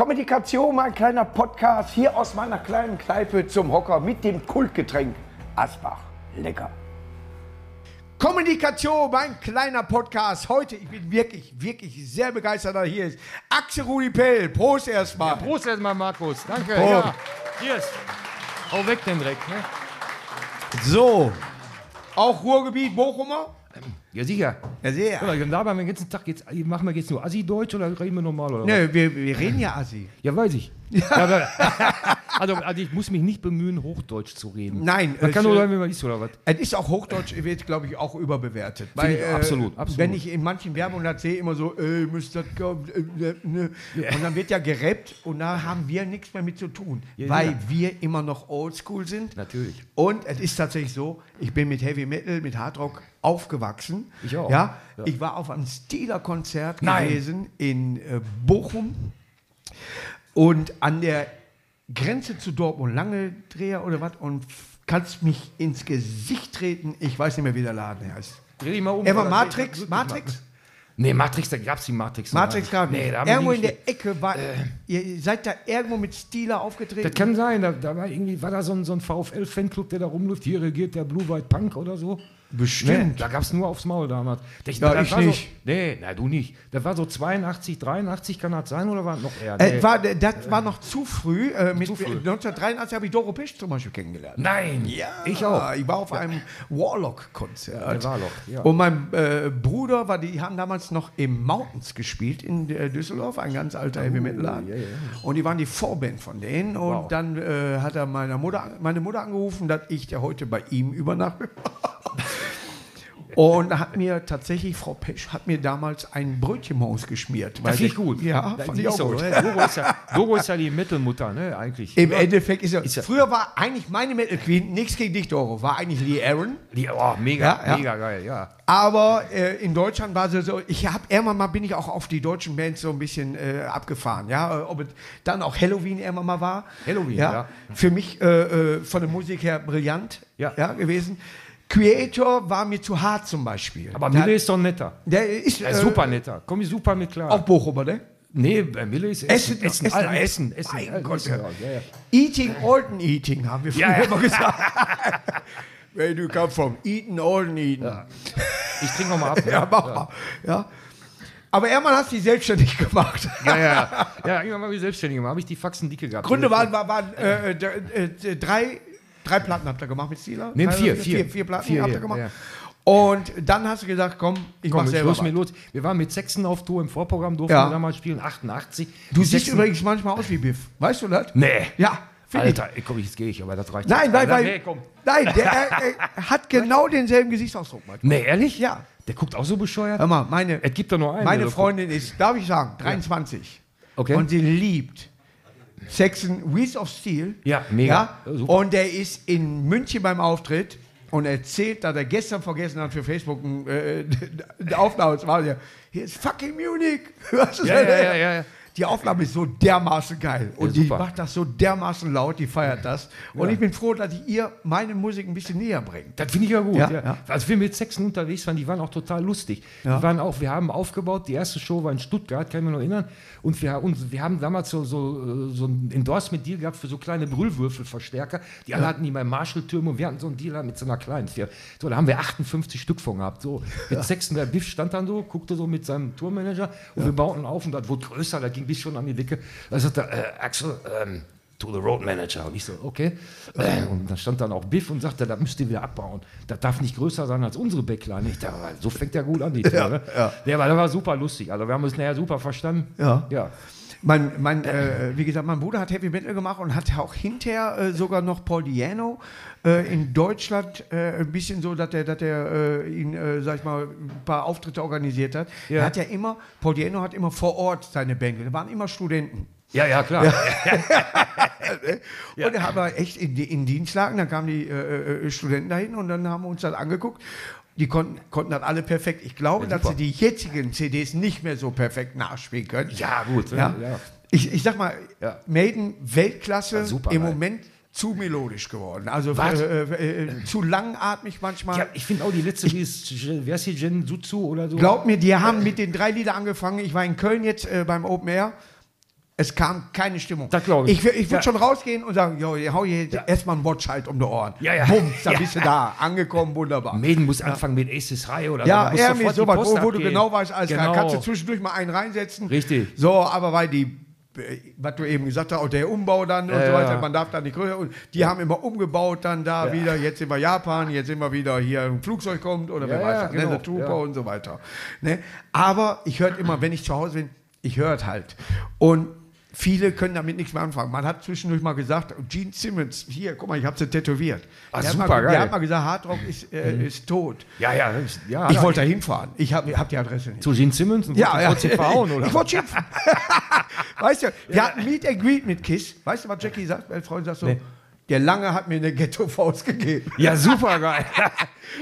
Kommunikation, mein kleiner Podcast hier aus meiner kleinen Kneipe zum Hocker mit dem Kultgetränk Asbach. Lecker. Kommunikation, mein kleiner Podcast. Heute, ich bin wirklich, wirklich sehr begeistert, dass er hier ist. Axel Rudi Pell, Prost erstmal. Prost erstmal, Markus. Danke. Prost. Ja. Cheers. Hau weg den Dreck. Ne? So, auch Ruhrgebiet, Bochumer? Ja, sicher. Ja, sehr. Ja, dann labern wir den ganzen Tag jetzt, machen wir jetzt nur Assi-Deutsch oder reden wir normal? Oder? Ne, wir, wir reden ja Assi. Ja, weiß ich. Ja. also, also ich muss mich nicht bemühen, Hochdeutsch zu reden. Nein, Man es, kann nur äh, sagen, wenn man ist oder was. Es ist auch Hochdeutsch, wird, glaube ich, auch überbewertet. ich absolut, absolut. Wenn ich in manchen Werbungen das sehe, immer so, äh, müsst das kommen, äh, äh, ne. Und dann wird ja gerappt und da haben wir nichts mehr mit zu tun, Ja, weil ja. wir immer noch oldschool sind. Natürlich. Und es ist tatsächlich so, ich bin mit Heavy Metal, mit Hardrock aufgewachsen. Ich auch. Ja, Ja. Ich war auf einem Steeler-Konzert gewesen in äh, Bochum und an der Grenze zu Dortmund, lange Dreher oder was, und kannst mich ins Gesicht treten. Ich weiß nicht mehr, wie der Laden heißt. Dreh dich mal um. Er war? Matrix, Matrix, Nee, Matrix, da gab es die Matrix. Matrix gab nicht. nicht. Nee, da Irgendwo in der. Ecke war, ihr seid da irgendwo mit Steeler aufgetreten. Das kann sein, da, da war irgendwie, war da so ein, so ein VfL-Fanclub, der da rumläuft, hier regiert der Blue White Punk oder so. Bestimmt. Nee, da gab es nur aufs Maul damals. Ich, Ja, das ich nicht. So, nee, na du nicht. Das war so 82, 83 kann das sein oder war noch eher? Äh, Nee. war, das war noch zu früh. Äh, mit, Zu früh. 1983 habe ich Doro Pesch zum Beispiel kennengelernt. Nein, ich auch. Ich war auf einem Warlock-Konzert. Warlock, ja. Und mein äh, Bruder war, die haben damals noch im Mountains gespielt in äh, Düsseldorf, ein ganz alter Heavy Metal Laden. ja, ja. Und die waren die Vorband von denen. Und Wow. dann äh, hat er meiner Mutter, meine Mutter angerufen, dass ich der heute bei ihm übernachte. Und hat mir tatsächlich, Frau Pesch, hat mir damals ein Brötchenmaus geschmiert. Das finde ich gut. Ja, das fand ich auch so, gut. ne? Doro, ist ja, Doro ist ja die Mittelmutter, ne, eigentlich. Im Endeffekt ist er. Ist er- früher war eigentlich meine Metal Queen, nichts gegen dich, Doro, war eigentlich Lee Aaron. Die, oh, mega, Ja, ja. mega geil, ja. Aber äh, in Deutschland war sie so, ich habe irgendwann mal, bin ich auch auf die deutschen Bands so ein bisschen äh, abgefahren, ja, ob es dann auch Halloween irgendwann mal war. Halloween, ja. ja. Für mich äh, äh, von der Musik her brillant Ja. gewesen. Creator war mir zu hart zum Beispiel. Aber Mille ist doch netter. der ist äh, super netter. Komm ich super mit klar. Auch Bochumer, ne? nee, bei Mille ist Essen, Essen. Essen, Essen, Essen, Essen. Mein Essen, Gott, Essen, ja. ja. Eating Olden Eating, haben wir früher Ja, immer gesagt. Where do you come from? Eaten Olden Eaten. Ja, Ich trinke nochmal ab. ne? ja mach mal. Ja. Aber irgendwann hast du dich selbstständig gemacht. Ja, ja, ja. Irgendwann mal wie selbstständig gemacht. Habe ich die Faxen dicke gehabt. Gründe waren, waren, waren äh, äh, drei, drei Platten habt ihr gemacht mit Steeler? Nee, vier, vier. vier. Vier Platten Vier, habt ihr ja, gemacht. ja. Und dann hast du gesagt, komm, ich Komm, mach ich selber los mir los. Wir waren mit Sechsen auf Tour im Vorprogramm, durften Ja. wir damals spielen, 88. Du siehst Sechsen- übrigens manchmal aus wie Biff. Weißt du das? Nee. Ja, ich. Alter, ey, komm, jetzt gehe ich, aber das reicht. Nein, Alter, weil, Nee, komm. nein der er, er hat genau denselben Gesichtsausdruck. manchmal. Nee, ehrlich? Ja. Der guckt auch so bescheuert? Hör mal, meine, Es gibt doch nur einen. meine Freundin ist, darf ich sagen, 23. Okay. Und sie liebt Saxon Wheels of Steel. Ja, mega. Ja? Und der ist in München beim Auftritt und erzählt, dass er gestern vergessen hat für Facebook ein, äh, eine Aufnahme zu machen. Hier ist fucking Munich. Was ist Ja, ja, ja, ja, ja. Die Aufnahme ist so dermaßen geil. Und die super. macht das so dermaßen laut, die feiert das. Und ich bin froh, dass ich ihr meine Musik ein bisschen näher bringe. Das finde ich ja gut. Ja, Ja, ja. Als wir mit Sechsen unterwegs waren, die waren auch total lustig. Ja. Die waren auch, wir haben aufgebaut, die erste Show war in Stuttgart, kann ich mich noch erinnern. Und wir, und wir haben damals so, so, äh, so ein Endorsement-Deal gehabt für so kleine Brüllwürfelverstärker. Die alle hatten die bei Marshall-Türmen und wir hatten so einen Deal mit so einer kleinen Firma. So, da haben wir 58 Stück von gehabt. So, mit Sechsen, der Biff stand dann so, guckte so mit seinem Tourmanager und wir bauten auf und das wurde größer, da ging bis schon an die Decke. Da sagte er, äh, Axel, ähm, to the road manager. Und ich so, okay. Äh, Und da stand dann auch Biff und sagte, das müsst ihr wieder abbauen. Das darf nicht größer sein als unsere Backline. Ich dachte, so fängt der gut an, die Tour. ne? ja. Der war, der war super lustig. Also wir haben uns nachher super verstanden. Ja. Ja. Mein, mein, äh, wie gesagt, mein Bruder hat Heavy Metal gemacht und hat auch hinterher äh, sogar noch Paul Diano äh, in Deutschland äh, ein bisschen so, dass er dass er, äh, ihn, äh, sag ich mal, ein paar Auftritte organisiert hat. Ja. Er hat ja immer, Paul Diano hat immer vor Ort seine Band, da waren immer Studenten. Ja, ja, klar. Und er hat aber echt in, in Dienst lagen, dann kamen die äh, Studenten dahin und dann haben wir uns das angeguckt. Die konnten, konnten das alle perfekt. Ich glaube, Ja, dass sie die jetzigen CDs nicht mehr so perfekt nachspielen können. Ja, gut. Ja. ja. Ich, ich sag mal. Maiden Weltklasse, super im. Moment zu melodisch geworden. Also äh, äh, äh, zu langatmig manchmal. Ja, ich finde auch die letzte, die ist, wer ist die Jen Sutsu oder so? Glaub mir, die haben mit den drei Liedern angefangen. Ich war in Köln jetzt äh, beim Open Air. Es kam keine Stimmung. Das glaub ich. Ich, ich würde Ja. schon rausgehen und sagen, jo, hau hier erstmal einen Watch halt um die Ohren. Ja, ja. Bums, dann Ja. bist du da. Angekommen, wunderbar. Maiden muss anfangen mit Aces High oder Ja, so. Da muss irgendwie sowas, wo, wo du genau weißt, alles klar, Genau. kannst du zwischendurch mal einen reinsetzen. Richtig. So, aber weil die, äh, was du eben gesagt hast, auch der Umbau dann und Ja, so weiter, ja. man darf da nicht größer. Und die haben immer umgebaut dann da wieder, jetzt sind wir Japan, jetzt sind wir wieder hier ein Flugzeug kommt oder wer Ja, weiß, ja, genau, Trooper ja. und so weiter. Ne? Aber ich höre immer, wenn ich zu Hause bin, ich höre halt. Und Viele können damit nichts mehr anfangen. Man hat zwischendurch mal gesagt, Gene Simmons, hier, guck mal, ich habe sie tätowiert. Ah, der, super, hat mal, geil. der hat mal gesagt, Hardrock ist, äh, ist tot. Ja, ja, das- ja. Ich wollte da hinfahren. Ich habe hab die Adresse nicht. zu Gene Simmons und Ja, ja. verhauen, oder? Ich wollte schimpfen. weißt du, wir hatten Meet and Greet mit Kiss. Weißt du, was Jackie sagt? Mein Freund sagt so, Nee. Der Lange hat mir eine Ghetto-Faust gegeben. Ja, super geil.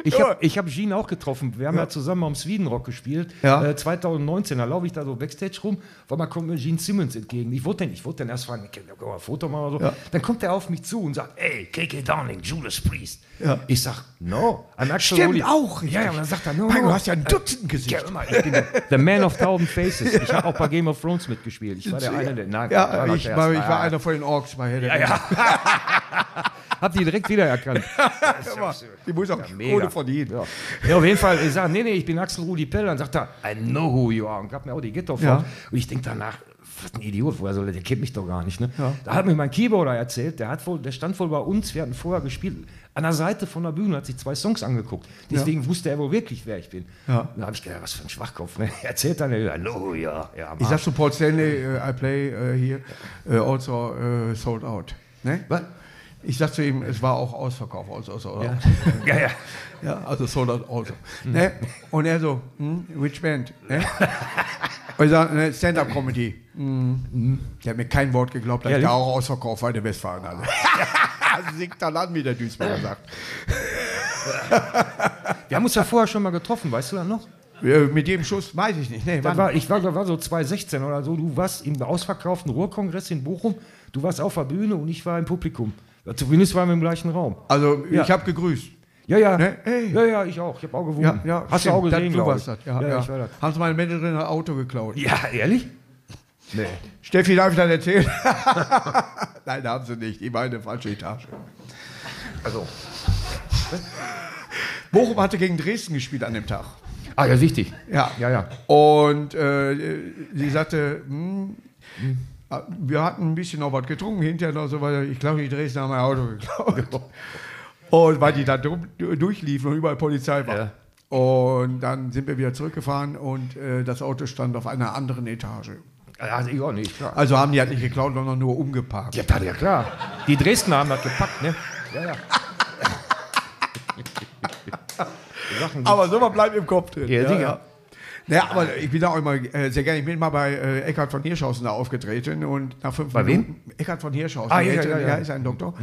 Ich Ja. habe ich hab Gene auch getroffen. Wir haben ja, zusammen am Sweden Rock gespielt. Ja. Äh, 2019, da laufe ich da so Backstage rum, weil man kommt mir Gene Simmons entgegen. Ich wollte den, ich wollte den erst fragen, wir mal ein Foto machen oder so. Ja. Dann kommt er auf mich zu und sagt, ey, KK Downing, Judas Priest. Ja. Ich sag, no. I'm actually Stimmt auch. Ja, ja, und dann sagt er, no, no. du hast ja ein Dutzend Ja, Gesicht. immer, ich bin der Man of Thousand Faces. Ich habe auch bei Game of Thrones mitgespielt. Ich war der eine, der, nein, Ja, ich der war, ich war einer von den Orks bei Herr der Ja, ja. Hab die direkt wiedererkannt. Die muss auch Mega. ohne verdienen. Ja. ja, auf jeden Fall. Ich sage, nee, nee, ich bin Axel Rudi Pell. Dann sagt er, I know who you are. Und gab mir auch die Ghetto vor. Ja. Und ich denke danach, was ein Idiot, woher soll der, der kennt mich doch gar nicht. Ne? Ja. Da hat mir mein Keyboarder erzählt, der, hat wohl, der stand wohl bei uns, wir hatten vorher gespielt, an der Seite von der Bühne, hat sich zwei Songs angeguckt. Deswegen wusste er wohl wirklich, wer ich bin. Ja. Da habe ich gedacht, was für ein Schwachkopf. Ne? Er erzählt dann, you are. Ja, Ich sag zu Paul Stanley, äh, I play äh, hier, äh, also sold out. Ne? Was? Ich sag zu ihm, es war auch Ausverkauf. Also, also, Ja. ja, ja. Ja, also sold out also. Ne? Und er so, hm, which band? Ne? Und ich sag, ne, Stand-Up-Comedy. Hm. Der hat mir kein Wort geglaubt, dass ich Ehrlich? da auch ausverkauft war in der Westfalenhalle. Singt dann an, wie der Duisburger sagt. Wir haben uns ja vorher schon mal getroffen, weißt du das noch? Mit jedem Schuss weiß ich nicht. Nee, war, ich war, war so 2016 oder so. Du warst im ausverkauften Ruhrkongress in Bochum. Du warst auf der Bühne und ich war im Publikum. Ja, Zumindest waren wir im gleichen Raum. Also, Ja. ich habe gegrüßt. Ja, ja. Ne? Ey. Ja, ja, ich auch. Ich habe auch Ja, gewogen. ja, Hast stimmt. du auch gesehen, das, du glaub warst ich. das. Ja, ja, ja. ich war das. Haben sie meine Managerin ein Auto geklaut. Ja, ehrlich? Nee. Steffi, darf ich das erzählen? Nein, haben sie nicht. In der falschen Etage. Also. Bochum hatte gegen Dresden gespielt an dem Tag. Ah, ja, wichtig. Ja. Ja, ja. Und äh, sie sagte, hm, äh, wir hatten ein bisschen noch was getrunken hinterher noch so weiter. Ich glaube, die Dresdner haben mein Auto geklaut. Und weil die da durchliefen und überall Polizei war. Ja. Und dann sind wir wieder zurückgefahren und äh, das Auto stand auf einer anderen Etage. Also, ich auch nicht, klar. Also haben die halt nicht geklaut, sondern nur umgeparkt. Ja, ja, klar. Die Dresdner haben das gepackt, ne? Ja, ja. Aber sowas bleibt im Kopf drin. Ja, sicher. Ja, aber ich bin da auch immer äh, sehr gerne. Ich bin mal bei äh, Eckhard von Hirschhausen da aufgetreten und nach fünf Bei wem? Minuten. Eckhard von Hirschhausen. Ah, ja, ja, ältere- ja. ist ein Doktor.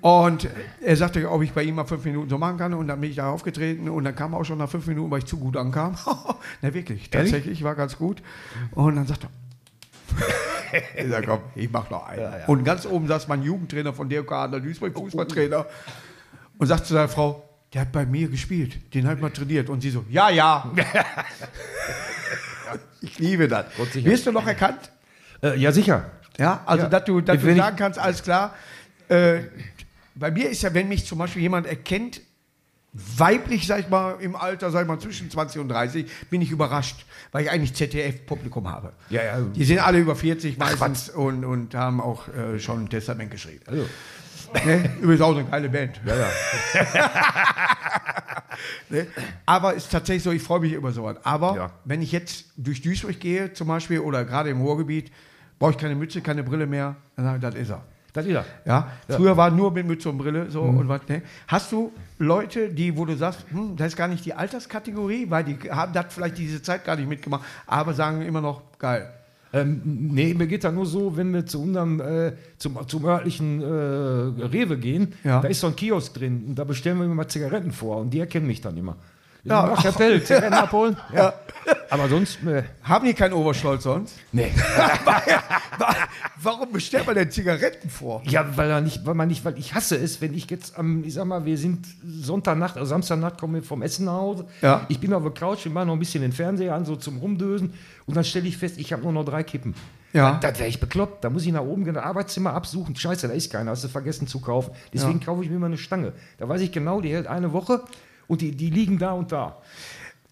Und er sagte, ob ich bei ihm mal fünf Minuten so machen kann. Und dann bin ich da aufgetreten und dann kam er auch schon nach fünf Minuten, weil ich zu gut ankam. Na wirklich, Ehrlich? tatsächlich, war ganz gut. Und dann sagt er, ich sag, komm, ich mach noch einen. Ja, ja. Und ganz oben saß mein Jugendtrainer von Adler Duisburg, Fußballtrainer, und sagt zu seiner Frau, der hat bei mir gespielt, den hat mal trainiert. Und sie so, ja, ja. ich liebe das. Wirst du noch erkannt? äh, ja, sicher. Ja, also Ja. dass du, dass du sagen kannst, alles klar. Äh, bei mir ist ja, wenn mich zum Beispiel jemand erkennt, weiblich, sag ich mal, im Alter, sag ich mal, zwischen 20 und 30, bin ich überrascht, weil ich eigentlich ZDF-Publikum habe. Ja, ja. Die sind alle über 40 meistens und, und haben auch äh, schon ein Testament geschrieben. Also, Ne? Übrigens auch eine geile Band. ja, ja. Ne? Aber ist tatsächlich so, ich freue mich über sowas. Aber Ja. wenn ich jetzt durch Duisburg gehe, zum Beispiel, oder gerade im Ruhrgebiet, brauche ich keine Mütze, keine Brille mehr, dann sage ich, das ist er. Das ist er. Ja? Ja. Früher war nur mit Mütze und Brille so und was. Ne? Hast du Leute, die, wo du sagst, hm, das ist gar nicht die Alterskategorie, weil die haben das vielleicht diese Zeit gar nicht mitgemacht, aber sagen immer noch geil. Ähm, nee, mir geht das nur so, wenn wir zu unserem, äh, zum, zum örtlichen äh, Rewe gehen, Ja. da ist so ein Kiosk drin und da bestellen wir immer Zigaretten vor und die erkennen mich dann immer. Ja. Ja, ach, Herr Pell, Zigaretten abholen? Ja. Aber sonst, äh, Haben die keinen Oberstolz sonst? nee. Warum bestellt man denn Zigaretten vor? Ja, weil er nicht, weil man nicht, weil ich hasse es, wenn ich jetzt am, ich sag mal, wir sind Sonntagnacht, also Samstagnacht kommen wir vom Essen nach Hause. Ja. Ich bin auf der Couch, wir machen noch ein bisschen den Fernseher an, so zum Rumdösen und dann stelle ich fest, ich habe nur noch drei Kippen. Ja. Da, wäre ich bekloppt. Da muss ich nach oben gehen, das Arbeitszimmer absuchen. Scheiße, da ist keiner, hast du vergessen zu kaufen. Deswegen kaufe ich mir immer eine Stange. Da weiß ich genau, die hält eine Woche und die, die liegen da und da.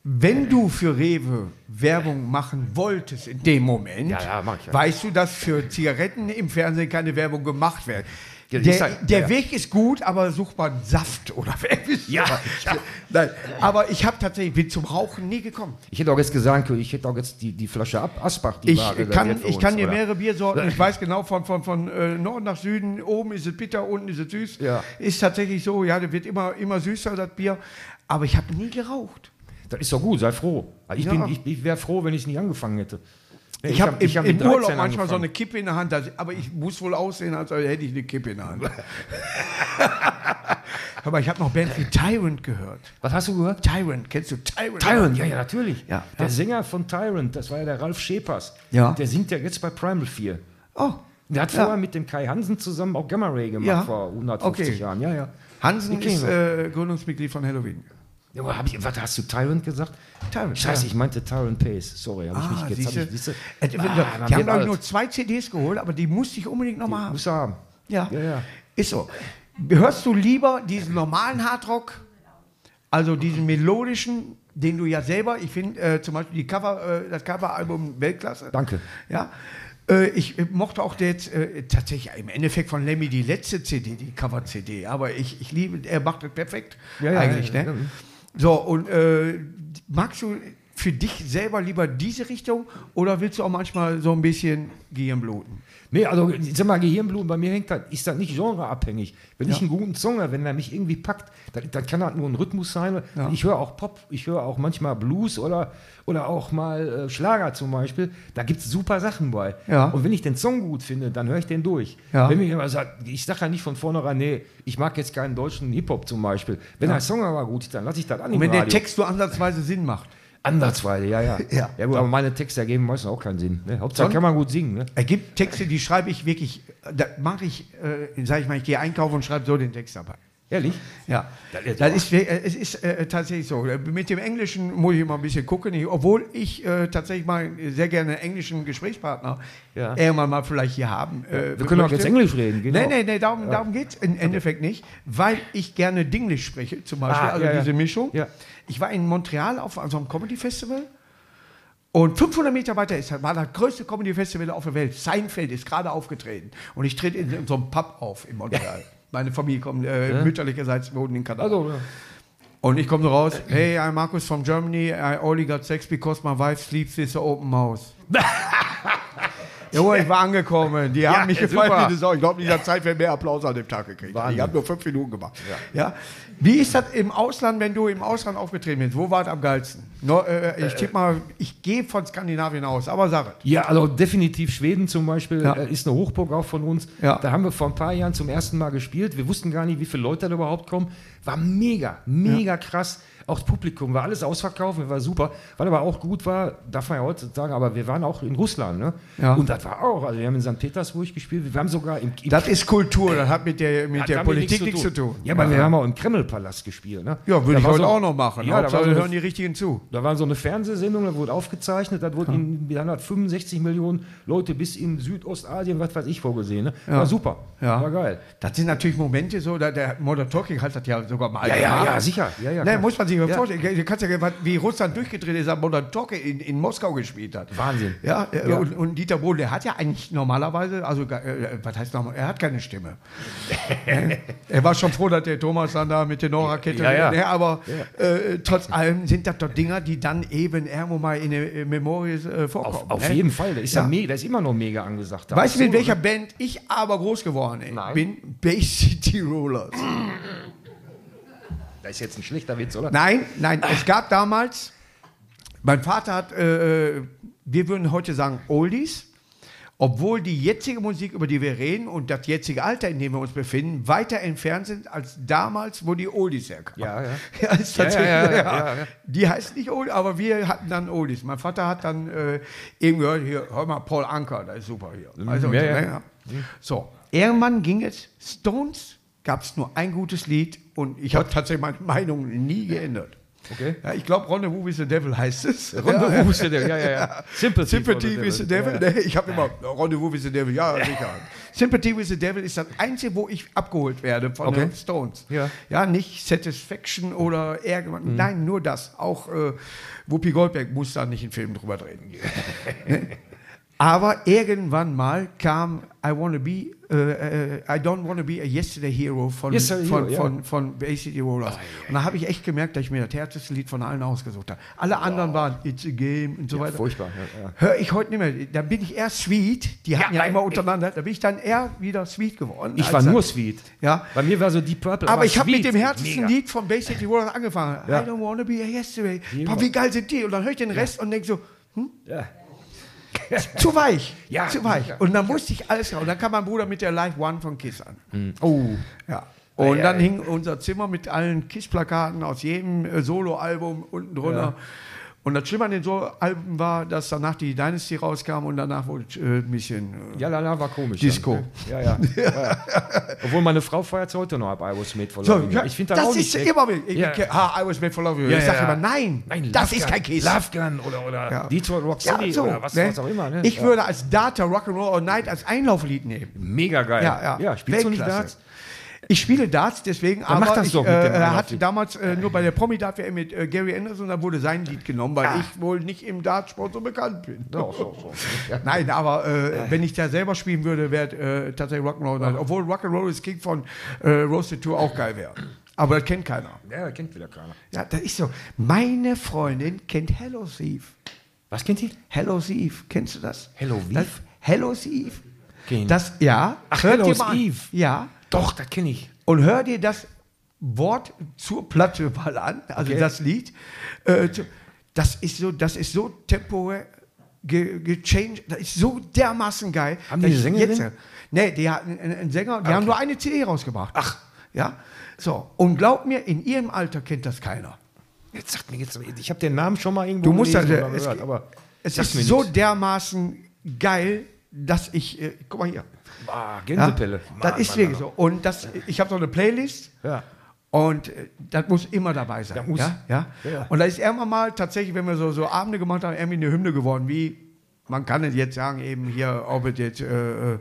Wenn du für Rewe Werbung machen wolltest in dem Moment, Ja, ja, ja. weißt du, dass für Zigaretten im Fernsehen keine Werbung gemacht wird. Der, halt- der ja. Weg ist gut, aber such mal einen Saft oder Ja, ja. Nein, aber ich habe tatsächlich bin zum Rauchen nie gekommen. Ich hätte auch jetzt gesagt, ich hätte auch jetzt die, die Flasche ab Asbach, die Ich war kann, ich uns, kann dir mehrere Biersorten, ich weiß genau von, von, von äh, Norden nach Süden, oben ist es bitter, unten ist es süß. Ja. Ist tatsächlich so, ja, das wird immer, immer süßer, das Bier. Aber ich habe nie geraucht. Das ist doch gut, sei froh. Ich, Ja. bin- ich, ich wäre froh, wenn ich es nie angefangen hätte. Ich, habe hab- im, hab im mit 13 Urlaub manchmal so eine Kippe in der Hand, das- aber ich muss wohl aussehen, als hätte ich eine Kippe in der Hand. aber ich habe noch Bands wie Tyrant gehört. Was hast du gehört? Tyrant, kennst du Tyrant? Tyrant, ja, ja, natürlich. Ja, der ja. Sänger von Tyrant, das war ja der Ralf Schepers. Ja. Der singt ja jetzt bei Primal 4. Oh, Der hat Ja. vorher mit dem Kai Hansen zusammen auch Gamma Ray gemacht Ja. vor 150 Okay. Jahren. Ja, ja. Hansen ist äh, Gründungsmitglied von Halloween. Aber hab ich, was hast du Tyrant gesagt? Tyrant, Scheiße, ja. ich meinte Tyrant Pace. Sorry, habe ich mich Ah, jetzt. Hab ich, siehste, Äh, Ah, die haben, glaube ich, nur zwei CDs geholt, aber die musste ich unbedingt nochmal haben. Musst du haben. Ja. Ja, ja. Ist so. Hörst du lieber diesen normalen Hardrock, also diesen melodischen, den du ja selber, ich finde äh, zum Beispiel die Cover, äh, das Coveralbum Weltklasse. Danke. Ja. Äh, ich mochte auch jetzt äh, tatsächlich im Endeffekt von Lemmy die letzte CD, die Cover-CD, aber ich, ich liebe, er macht das perfekt Ja, ja, eigentlich. ne? So, und äh, magst du für dich selber lieber diese Richtung oder willst du auch manchmal so ein bisschen Gehirnbluten? Nee, also ich sag mal, Gehirnblumen, bei mir hängt das, ist das nicht genreabhängig. Wenn ich einen guten Song höre, wenn der mich irgendwie packt, dann, dann kann das nur ein Rhythmus sein. Ja. Ich höre auch Pop, ich höre auch manchmal Blues oder, oder auch mal äh, Schlager zum Beispiel. Da gibt es super Sachen bei. Ja. Und wenn ich den Song gut finde, dann höre ich den durch. Ja. Wenn mir jemand sagt, ich sage ja nicht von vornherein, nee, ich mag jetzt keinen deutschen Hip-Hop zum Beispiel. Wenn der Song aber gut ist, dann lasse ich das an. Und wenn der. Text nur ansatzweise Sinn macht. Ansatzweise, ja, ja. Ja. ja gut, aber meine Texte ergeben meistens auch keinen Sinn. Ne? Hauptsache kann man gut singen. Ne? Es gibt Texte, die schreibe ich wirklich, da mache ich, äh, sage ich mal, ich gehe einkaufen und schreibe so den Text dabei. Ehrlich? Ja, Das ist das ist, es ist äh, tatsächlich so. Mit dem Englischen muss ich immer ein bisschen gucken, ich, obwohl ich äh, tatsächlich mal sehr gerne einen englischen Gesprächspartner Ja. irgendwann mal vielleicht hier haben. Äh, Wir können auch jetzt Englisch reden. Genau. Nee, nee, nee, darum, darum geht es im Endeffekt nicht, weil ich gerne Dinglish spreche, zum Beispiel, Ah, also ja, ja. diese Mischung. Ja. Ich war in Montreal auf so einem Comedy-Festival und 500 Meter weiter ist, war das größte Comedy-Festival auf der Welt. Seinfeld ist gerade aufgetreten und ich trete in, so einem Pub auf in Montreal. Meine Familie kommt, äh, mütterlicherseits wohnen in Kanada. Also, ja. Und ich komme so raus, hey, I'm Markus from Germany, I only got sex because my wife sleeps in the open house. Junge, ich war angekommen. Die haben mich super. wie Sau. Ich glaube, dieser Zeit wäre mehr Applaus an dem Tag gekriegt. Wahnsinn. Ich habe nur fünf Minuten gemacht. Ja. Wie ist das im Ausland, wenn du im Ausland aufgetreten bist? Wo war es am geilsten? No, äh, ich tippe mal, ich gehe von Skandinavien aus, aber sag es. Ja, also definitiv Schweden zum Beispiel äh, ist eine Hochburg auch von uns. Da haben wir vor ein paar Jahren zum ersten Mal gespielt. Wir wussten gar nicht, wie viele Leute da überhaupt kommen. War mega, mega krass. Auch das Publikum war alles ausverkauft, war super. Was aber auch gut war, darf man ja heute sagen, aber wir waren auch in Russland. Ne? Ja. Und das war auch, also wir haben in St. Petersburg gespielt, wir haben sogar im, im Das ist Kultur, das hat mit der, mit der Politik nichts zu tun. Ja, aber wir haben auch im Kremlpalast gespielt. Ne? Ja, würde ich heute so- auch noch machen. Ja, da Hauptsache, so hören die Richtigen zu. Da war so eine Fernsehsendung, da wurde aufgezeichnet, da wurden in 165 Millionen Leute bis in Südostasien, was weiß ich, vorgesehen. Ne? War super, Ja. war geil. Das sind natürlich Momente so, da, der Modern Talking hat das ja sogar mal Ja, ja, ja, sicher. Ja, ja, ne, klar. muss man sich mal Ja. vorstellen. Du kannst ja, wie Russland durchgedreht ist, am Talking in, in Moskau gespielt hat. Wahnsinn. Ja, äh, Ja. Und, und Dieter Bohlen, der hat ja eigentlich normalerweise, also äh, was heißt nochmal, er hat keine Stimme. Ne? er war schon froh, dass der Thomas dann da mit der Nora-Kette, Ja, ja. ne, aber Äh, trotz allem sind das doch Dinger, die dann eben irgendwo mal in äh, Memories äh, vorkommen. Auf, auf ne? jeden Fall, der ist ja, mega, der ist immer noch mega angesagt. Weißt du, mit so, welcher ne? Band ich aber groß geworden Nein. bin? Bay City Rollers. Das ist jetzt ein schlechter Witz, oder? Nein, nein, es gab damals, mein Vater hat, äh, wir würden heute sagen Oldies, obwohl die jetzige Musik, über die wir reden und das jetzige Alter, in dem wir uns befinden, weiter entfernt sind als damals, wo die Oldies herkamen. Ja, ja. Ja, ist Ja, ja, ja, ja. Die heißt nicht Oldies, aber wir hatten dann Oldies. Mein Vater hat dann äh, eben gehört, hier, hör mal, Paul Anker, das ist super hier. Also, Ja, so, ja. ne, so, irgendwann ging es, Stones gab es nur ein gutes Lied und ich habe tatsächlich meine Meinung nie geändert. Okay. Ja, ich glaube, Rendezvous with the Devil heißt es. Rendezvous ja, with the Devil, ja, ja, ja. Sympathy, Sympathy with the Devil. Ja. Nee, ich habe immer Rendezvous with the Devil, ja, sicher. Sympathy with the Devil ist das Einzige, wo ich abgeholt werde von Okay. den Stones. Ja. ja, nicht Satisfaction oder Ärger. Nein, nur das. Auch äh, Whoopi Goldberg muss da nicht einen Film drüber drehen. Ne? Aber irgendwann mal kam I Wanna Be, äh, äh, I Don't Wanna Be a Yesterday Hero von, Yesterday von, Hero, ja. von, von Bay City Rollers. Und da habe ich echt gemerkt, dass ich mir das härteste Lied von allen ausgesucht habe. Alle anderen waren It's a Game und so weiter. Furchtbar, ja, ja. Höre ich heute nicht mehr. Da bin ich eher sweet. Die hatten ja, Ja, immer äh, untereinander. Da bin ich dann eher wieder sweet geworden. Ich war nur Sweet. Ja. Bei mir war so Deep Purple. Aber ich habe mit dem härtesten Mega. Lied von Bay City Rollers angefangen. Ja. I don't wanna be a yesterday. Ja. Boah, wie geil sind die? Und dann höre ich den Rest und denke so, Ja. zu weich. Ja. Zu weich. Und dann musste ich alles raus. Und dann kam mein Bruder mit der Live One von Kiss an. Oh. Ja. Und Ja, dann ja. hing unser Zimmer mit allen Kiss-Plakaten aus jedem äh, Soloalbum unten drunter. Und das Schlimme an den Soloalben war, dass danach die Dynasty rauskam und danach wurde äh, ein bisschen. Äh, Ja, la, war komisch. Disco. Dann, ne? ja, ja. ja. Obwohl meine Frau feiert heute noch ab I Was Made for so, Loving You. ja, ich finde das, das auch nicht ist immer. Ich, Ja. ah, I was made for love ich sage immer, nein, Nein, das Love ist Gun, kein Kiss. Love Gun oder, oder. Detroit Rock Ja, City so, oder was, ne? was auch immer. Ne? Ich würde als Data Rock'n'Roll All Night als Einlauflied nehmen. Mega geil. Ja, ja. ja spielst du nicht. Darts? Ich spiele Darts, deswegen, Dann aber das ich doch äh, hatte damals äh, nur bei der promi dart WM mit äh, Gary Anderson, da wurde sein Lied genommen, weil Ah. ich wohl nicht im Dartsport so bekannt bin. Doch, so, so. Ja. Nein, aber äh, wenn ich da selber spielen würde, wäre äh, tatsächlich Rock'n'Roll. Night. Obwohl Rock'n'Roll is King von äh, Roasted Tour auch geil wäre. Aber das kennt keiner. ja, kennt wieder keiner. Ja, das ist so. Meine Freundin kennt Hello Steve. Was kennt die? Hello Steve, kennst du das? Hello Steve? Das, Hello Steve. Kenn ich Das, ja. Ach, an. Steve. Ja. Doch, das kenne ich. Und hör dir das Wort zur Platte mal an, also Okay. das Lied. Äh, das ist so, das ist so temporär ge- gechanged, das ist so dermaßen geil. Haben die eine Sängerin? Jetzt, nee, die hatten einen, Sänger, die Ah, haben okay. nur eine CD rausgebracht. Ach. Ja. So. Und glaub mir, in ihrem Alter kennt das keiner. Jetzt sagt mir jetzt, ich habe den Namen schon mal irgendwo Du musst gelesen das, oder es, gehört, aber es ist so nix. dermaßen geil, dass ich, äh, guck mal hier. Ah, Ja, Gänsepelle. das Mann, ist Mann, wirklich Mann. so. Und das, ich habe so eine Playlist. Ja. Und äh, das muss immer dabei sein. Das muss. Ja? Ja? Ja. Und da ist irgendwann mal tatsächlich, wenn wir so, so Abende gemacht haben, irgendwie eine Hymne geworden, wie, man kann es jetzt sagen, eben hier, ob es jetzt äh, äh,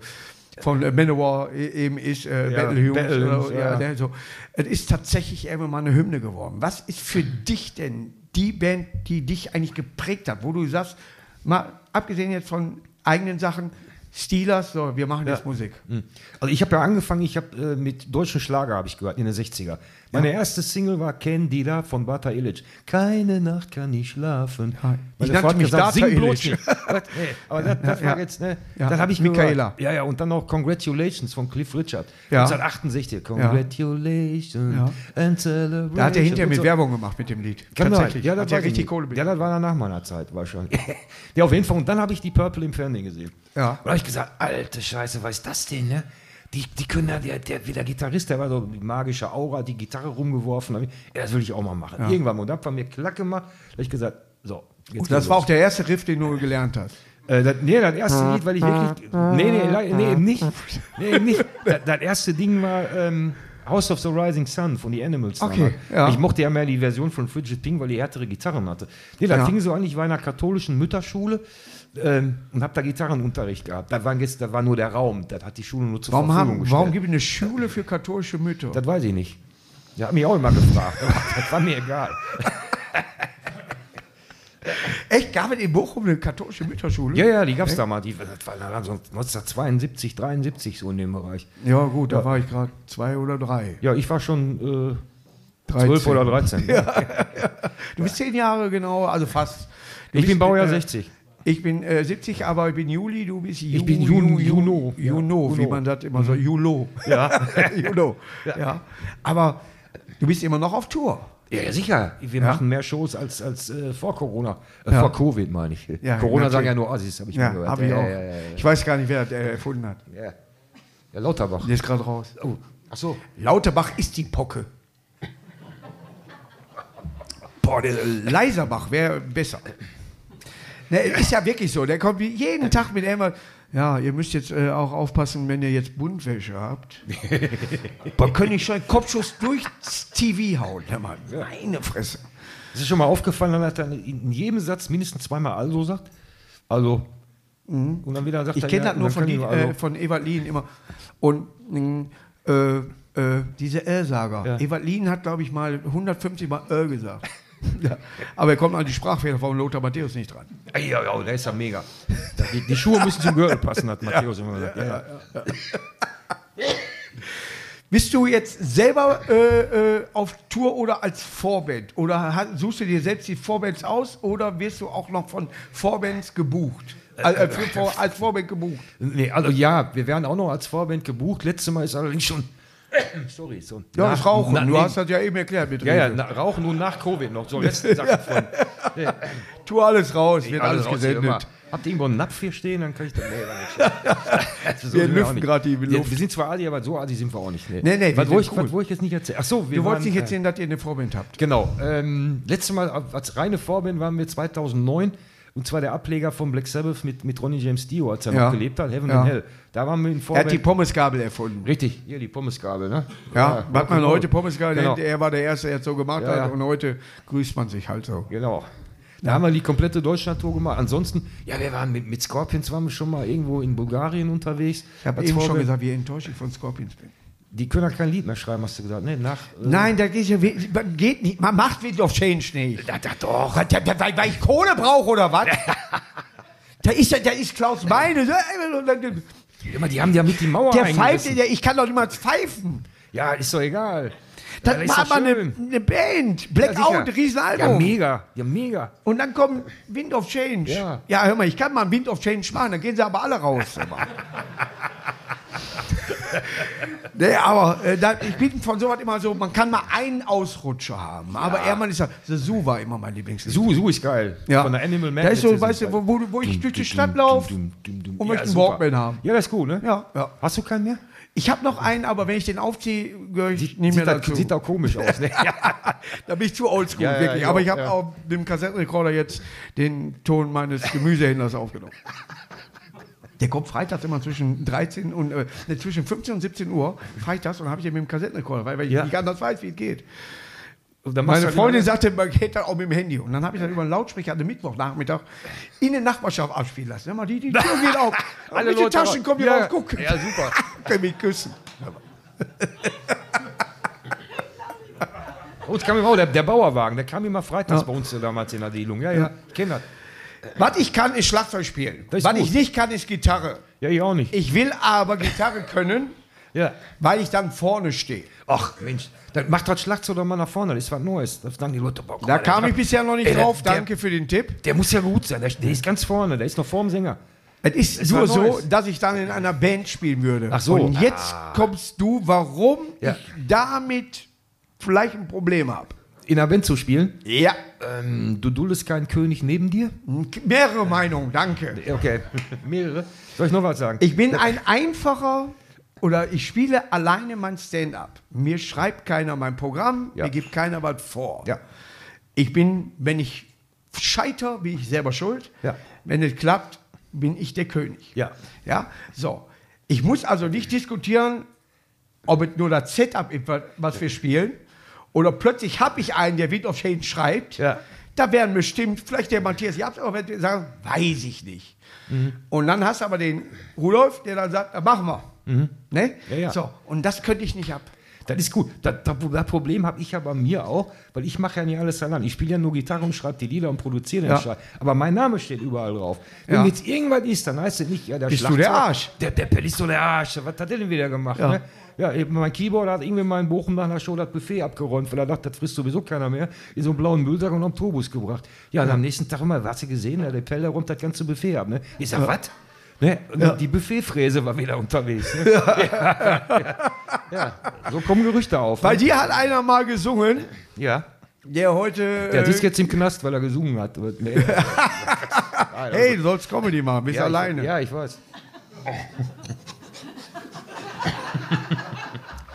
von äh, Manowar e- eben ist, äh, Ja, Battle Hymns Battle oder, Hymns, ja, ja. Der, so. Es ist tatsächlich irgendwann mal eine Hymne geworden. Was ist für dich denn die Band, die dich eigentlich geprägt hat, wo du sagst, mal abgesehen jetzt von eigenen Sachen, Steelers, so, wir machen jetzt Musik. Hm. Also ich habe ja angefangen, ich habe äh, mit deutschen Schlager habe ich gehört in den 60er. Meine erste Single war Candida von Bata Illich. Keine Nacht kann ich schlafen. Ich Meine nannte Frau hat mich gesagt, sing bloß nicht. Aber, das, das Ja, war ja. jetzt, ne? Ja, Das habe ich Michaela. gehört. Ja, ja, und dann noch Congratulations von Cliff Richard. Ja. 1968. Congratulations Ja. and Celebration. Da hat er hinterher mit so. Werbung gemacht mit dem Lied. Kann. Tatsächlich. Ja, das hat ich richtig. Kohle Ja, das war dann nach meiner Zeit wahrscheinlich. ja, auf jeden Fall. Und dann habe ich die Purple im Fernsehen gesehen. Ja. Und da habe ich gesagt, alte Scheiße, was ist das denn, ne? Die, die können da, der, der, wie der Gitarrist, der war so die magische Aura, die Gitarre rumgeworfen. Ja, das will ich auch mal machen. Irgendwann. Und dann war mir klack gemacht. Da habe ich gesagt, so. Jetzt das war los. auch der erste Riff, den du gelernt hast. Äh, das, nee, das erste Lied, weil ich wirklich. Nee, nee, nee, eben nicht. Nee, eben nicht. Das, das erste Ding war ähm, House of the Rising Sun von The Animals. Okay, ja. Ich mochte ja mehr die Version von Frigid Pink, weil die härtere Gitarren hatte. Nee, das Ja. fing so an, ich war in einer katholischen Mütterschule ähm, und habe da Gitarrenunterricht gehabt. Das war, jetzt, das war nur der Raum, das hat die Schule nur zur Warum, Verfügung haben, gestellt. warum gibt es eine Schule für katholische Mütter? das weiß ich nicht. Der hat mich auch immer gefragt. aber das war mir egal. Echt? Gab es in Bochum eine katholische Mütterschule? Ja, ja, die gab es damals. Die, das war dann so 1972, 73 so in dem Bereich. Ja, gut, da war ich gerade zwei oder drei. Ja, ich war schon äh, 13. 12 oder 13. Du bist zehn Jahre genau, also fast. Du Ich bin Baujahr äh, 60. Ich bin äh, 70, aber ich bin Juli, du bist Ju, Ich bin Ju, Jun- Ju, Juno. Ja, Juno, wie Juno. man das immer so, Julo. Ja. Juno. Ja. Aber du bist immer noch auf Tour. Ja, ja, sicher. Wir Ja. machen mehr Shows als, als äh, vor Corona. Äh, Ja. Vor Covid, meine ich. Ja, Corona natürlich. sagen ja nur Assis, habe ich Ja, gehört. habe ich ja, auch. Ja, ja, ja, Ich weiß gar nicht, wer das äh, erfunden hat. ja. ja, Lauterbach. Der ist gerade raus. Oh, ach so. Lauterbach ist die Pocke. Boah, der Leiserbach wäre besser. Ne, ist ja wirklich so. Der kommt jeden Tag mit immer. Ja, ihr müsst jetzt äh, auch aufpassen, wenn ihr jetzt Buntwäsche habt. Boah, könnte ich schon einen Kopfschuss durchs TV hauen. Hör mal, meine Fresse. Es ist schon mal aufgefallen, dass er in jedem Satz mindestens zweimal also sagt. Also. Und dann wieder sagt Ich kenne ja, das nur von, kann die, also. äh, von Ewald Lien immer. Und mh, äh, äh, diese L-Sager. Ja. Ewald Lien hat, glaube ich, mal 150 Mal L gesagt. Ja. Aber er kommt an die Sprachfehler von Lothar Matthäus nicht dran. Ja, ja, der ist ja mega. Die, die Schuhe müssen zum Gürtel passen, hat Matthäus immer gesagt. Ja. Bist du jetzt selber äh, äh, auf Tour oder als Vorband? Oder suchst du dir selbst die Vorbands aus oder wirst du auch noch von Vorbands gebucht? Al- Äh, als Vorband gebucht? Nee, also ja, wir werden auch noch als Vorband gebucht. Letztes Mal ist allerdings schon. Sorry, so. Ja, nach- das Rauchen. na- du nee, hast das ja eben erklärt mit Ja, ja, na, Rauchen nur nach Covid noch. So, letzten Sachen von. Tu alles raus, wird alles, hier gesendet. Habt ihr irgendwo einen Napf hier stehen, dann kann ich das. Nee, nicht. so Wir lüften gerade die Luft. wir sind zwar Adi, aber so Adi sind wir auch nicht. Nee, Nee, nee, was, wo sind ich, cool. was, wo ich jetzt nicht erzählen. Achso, wir Du wolltest nicht äh, erzählen, dass ihr eine Vorband habt. Genau. Ähm, letztes Mal als reine Vorband waren wir 2009 und zwar der Ableger von Black Sabbath mit, mit Ronnie James Dio, als er Ja. noch gelebt hat, Heaven Ja. and Hell. Da waren wir in Er Vorband. hat die Pommesgabel erfunden. Richtig, hier die Pommesgabel, ne? Ja, was man heute Pommesgabel Genau. er war der Erste, der es so gemacht Ja, hat ja. und heute grüßt man sich halt so. Genau. Da haben wir die komplette Deutschlandtour gemacht. Ansonsten, ja, wir waren mit, mit Scorpions waren wir schon mal irgendwo in Bulgarien unterwegs. Ich habe eben schon Vorband. gesagt, wie enttäuscht ich von Scorpions bin. Die können ja kein Lied mehr schreiben, hast du gesagt. Ne, nach, äh, Nein, da geht, ja, geht nicht. Man macht Wind of Change nicht. da, da doch. Da, da, weil, weil ich Kohle brauche oder was? da, ist, ja- da ist Klaus Meine. Immer, die haben ja mit die Mauer Der pfeift, der, ich kann doch niemals pfeifen. Ja, ist doch egal. Das Ja, ist war mal eine, eine Band. Ja, Blackout. Ja, Riesenalbum. mega. Ja, mega. und dann kommt Wind of Change. Ja. ja, hör mal, ich kann mal Wind of Change machen, dann gehen sie aber alle raus. Nee, aber äh, da, ich bin von sowas immer so, man kann mal einen Ausrutscher haben. Aber Ehrmann ist ja, The Zoo war immer mein Lieblingslied. Su, Su ist geil. Ja. Von der Animal Man. Da ist so, weißt du, wo, wo, wo ich durch die Stadt laufe und möchte einen Walkman haben. Ja, das ist gut, ne? Ja, ja. Hast du keinen mehr? Ich habe noch einen, aber wenn ich den aufziehe, gehöre ich Sieht, nicht mehr sieht, dazu. sieht auch komisch aus, ne? ja. Da bin ich zu oldschool, Ja, ja, wirklich. ja, aber ich habe ja. mit dem Kassettenrekorder jetzt den Ton meines Gemüsehändlers aufgenommen. Der kommt freitags immer zwischen 13 und äh, ne, zwischen 15 und 17 Uhr. Freitags und habe ich den mit dem Kassettenrekorder, weil, weil ich Ja. nicht anders weiß, wie es geht. Meine halt Freundin sagte, man geht dann auch mit dem Handy. Und dann habe ich dann über einen Lautsprecher an dem Mittwochnachmittag in der Nachbarschaft abspielen lassen. Hör mal, die, die Tür geht auf. Alle Leute Taschen kommen hier Ja. raus, gucken. Ja, super. Können mich küssen. Uns kam auch der, der Bauerwagen, der kam immer freitags bei uns damals in der Dealung. Ja, ja, ich kenn das. Was ich kann, ist Schlagzeug spielen. Was gut. ich nicht kann, ist Gitarre. Ja, ich auch nicht. Ich will aber Gitarre können, Ja. weil ich dann vorne stehe. Ach, Mensch, dann macht das Schlagzeug doch mal nach vorne, das ist was Neues. Das sagen die Leute, boah, Da kam ich bisher noch nicht Ey, der- drauf. der- Danke für den Tipp. Der muss ja gut sein, der, der ist ganz vorne, der ist noch vorm Sänger. Es ist Es nur so, Neues. dass ich dann in einer Band spielen würde. Ach so. Und jetzt Ah. kommst du, warum Ja. ich damit vielleicht ein Problem habe. In der Band zu spielen, Ja. ähm, du duldest keinen König neben dir? Mehrere Meinungen, danke. Okay, mehrere. Soll ich noch was sagen? Ich bin ein einfacher oder ich spiele alleine mein Stand-up. Mir schreibt keiner mein Programm, Ja. mir gibt keiner was vor. Ja. Ich bin, wenn ich scheiter, bin ich selber schuld. Ja. Wenn es klappt, bin ich der König. Ja. Ja, so. Ich muss also nicht diskutieren, ob es nur das Setup ist, was wir spielen, oder plötzlich habe ich einen, der Wind of Change schreibt. Ja. Da werden bestimmt, vielleicht der Matthias Jabs, aber wenn sagen, weiß ich nicht. Mhm. Und dann hast du aber den Rudolf, der dann sagt, "Na, machen wir. Ne? Mhm. Ja, ja. So, und das könnte ich nicht ab. Das ist gut. Das, das, das Problem habe ich ja bei mir auch, weil ich mache ja nicht alles allein. Ich spiele ja nur Gitarre und schreibe die Lieder und produziere den Ja. Scheiß. Aber mein Name steht überall drauf. Wenn Ja. jetzt irgendwas ist, dann heißt es nicht, ja, der Bist du der Arsch? Der, der Pell ist so der Arsch. Was hat der denn wieder gemacht? Ja. Ne? Ja, mein Keyboard hat irgendwie mal in Bochum nach einer Show das Buffet abgeräumt, weil er dachte, das frisst sowieso keiner mehr. In so einen blauen Müllsack und am Tourbus gebracht. Ja, und am nächsten Tag immer, hast du gesehen, der Pell, der räumt das ganze Buffet ab. Ne? Ich sag, was? Ne? Und Die Buffetfräse war wieder unterwegs. Ne? Ja. Ja. Ja. So kommen Gerüchte auf. Bei ne? dir hat einer mal gesungen, Ja. der heute. Der äh, sitzt jetzt im Knast, weil er gesungen hat. Nee. hey, du sollst Comedy machen, bist ja, alleine. Ich, ja, ich weiß.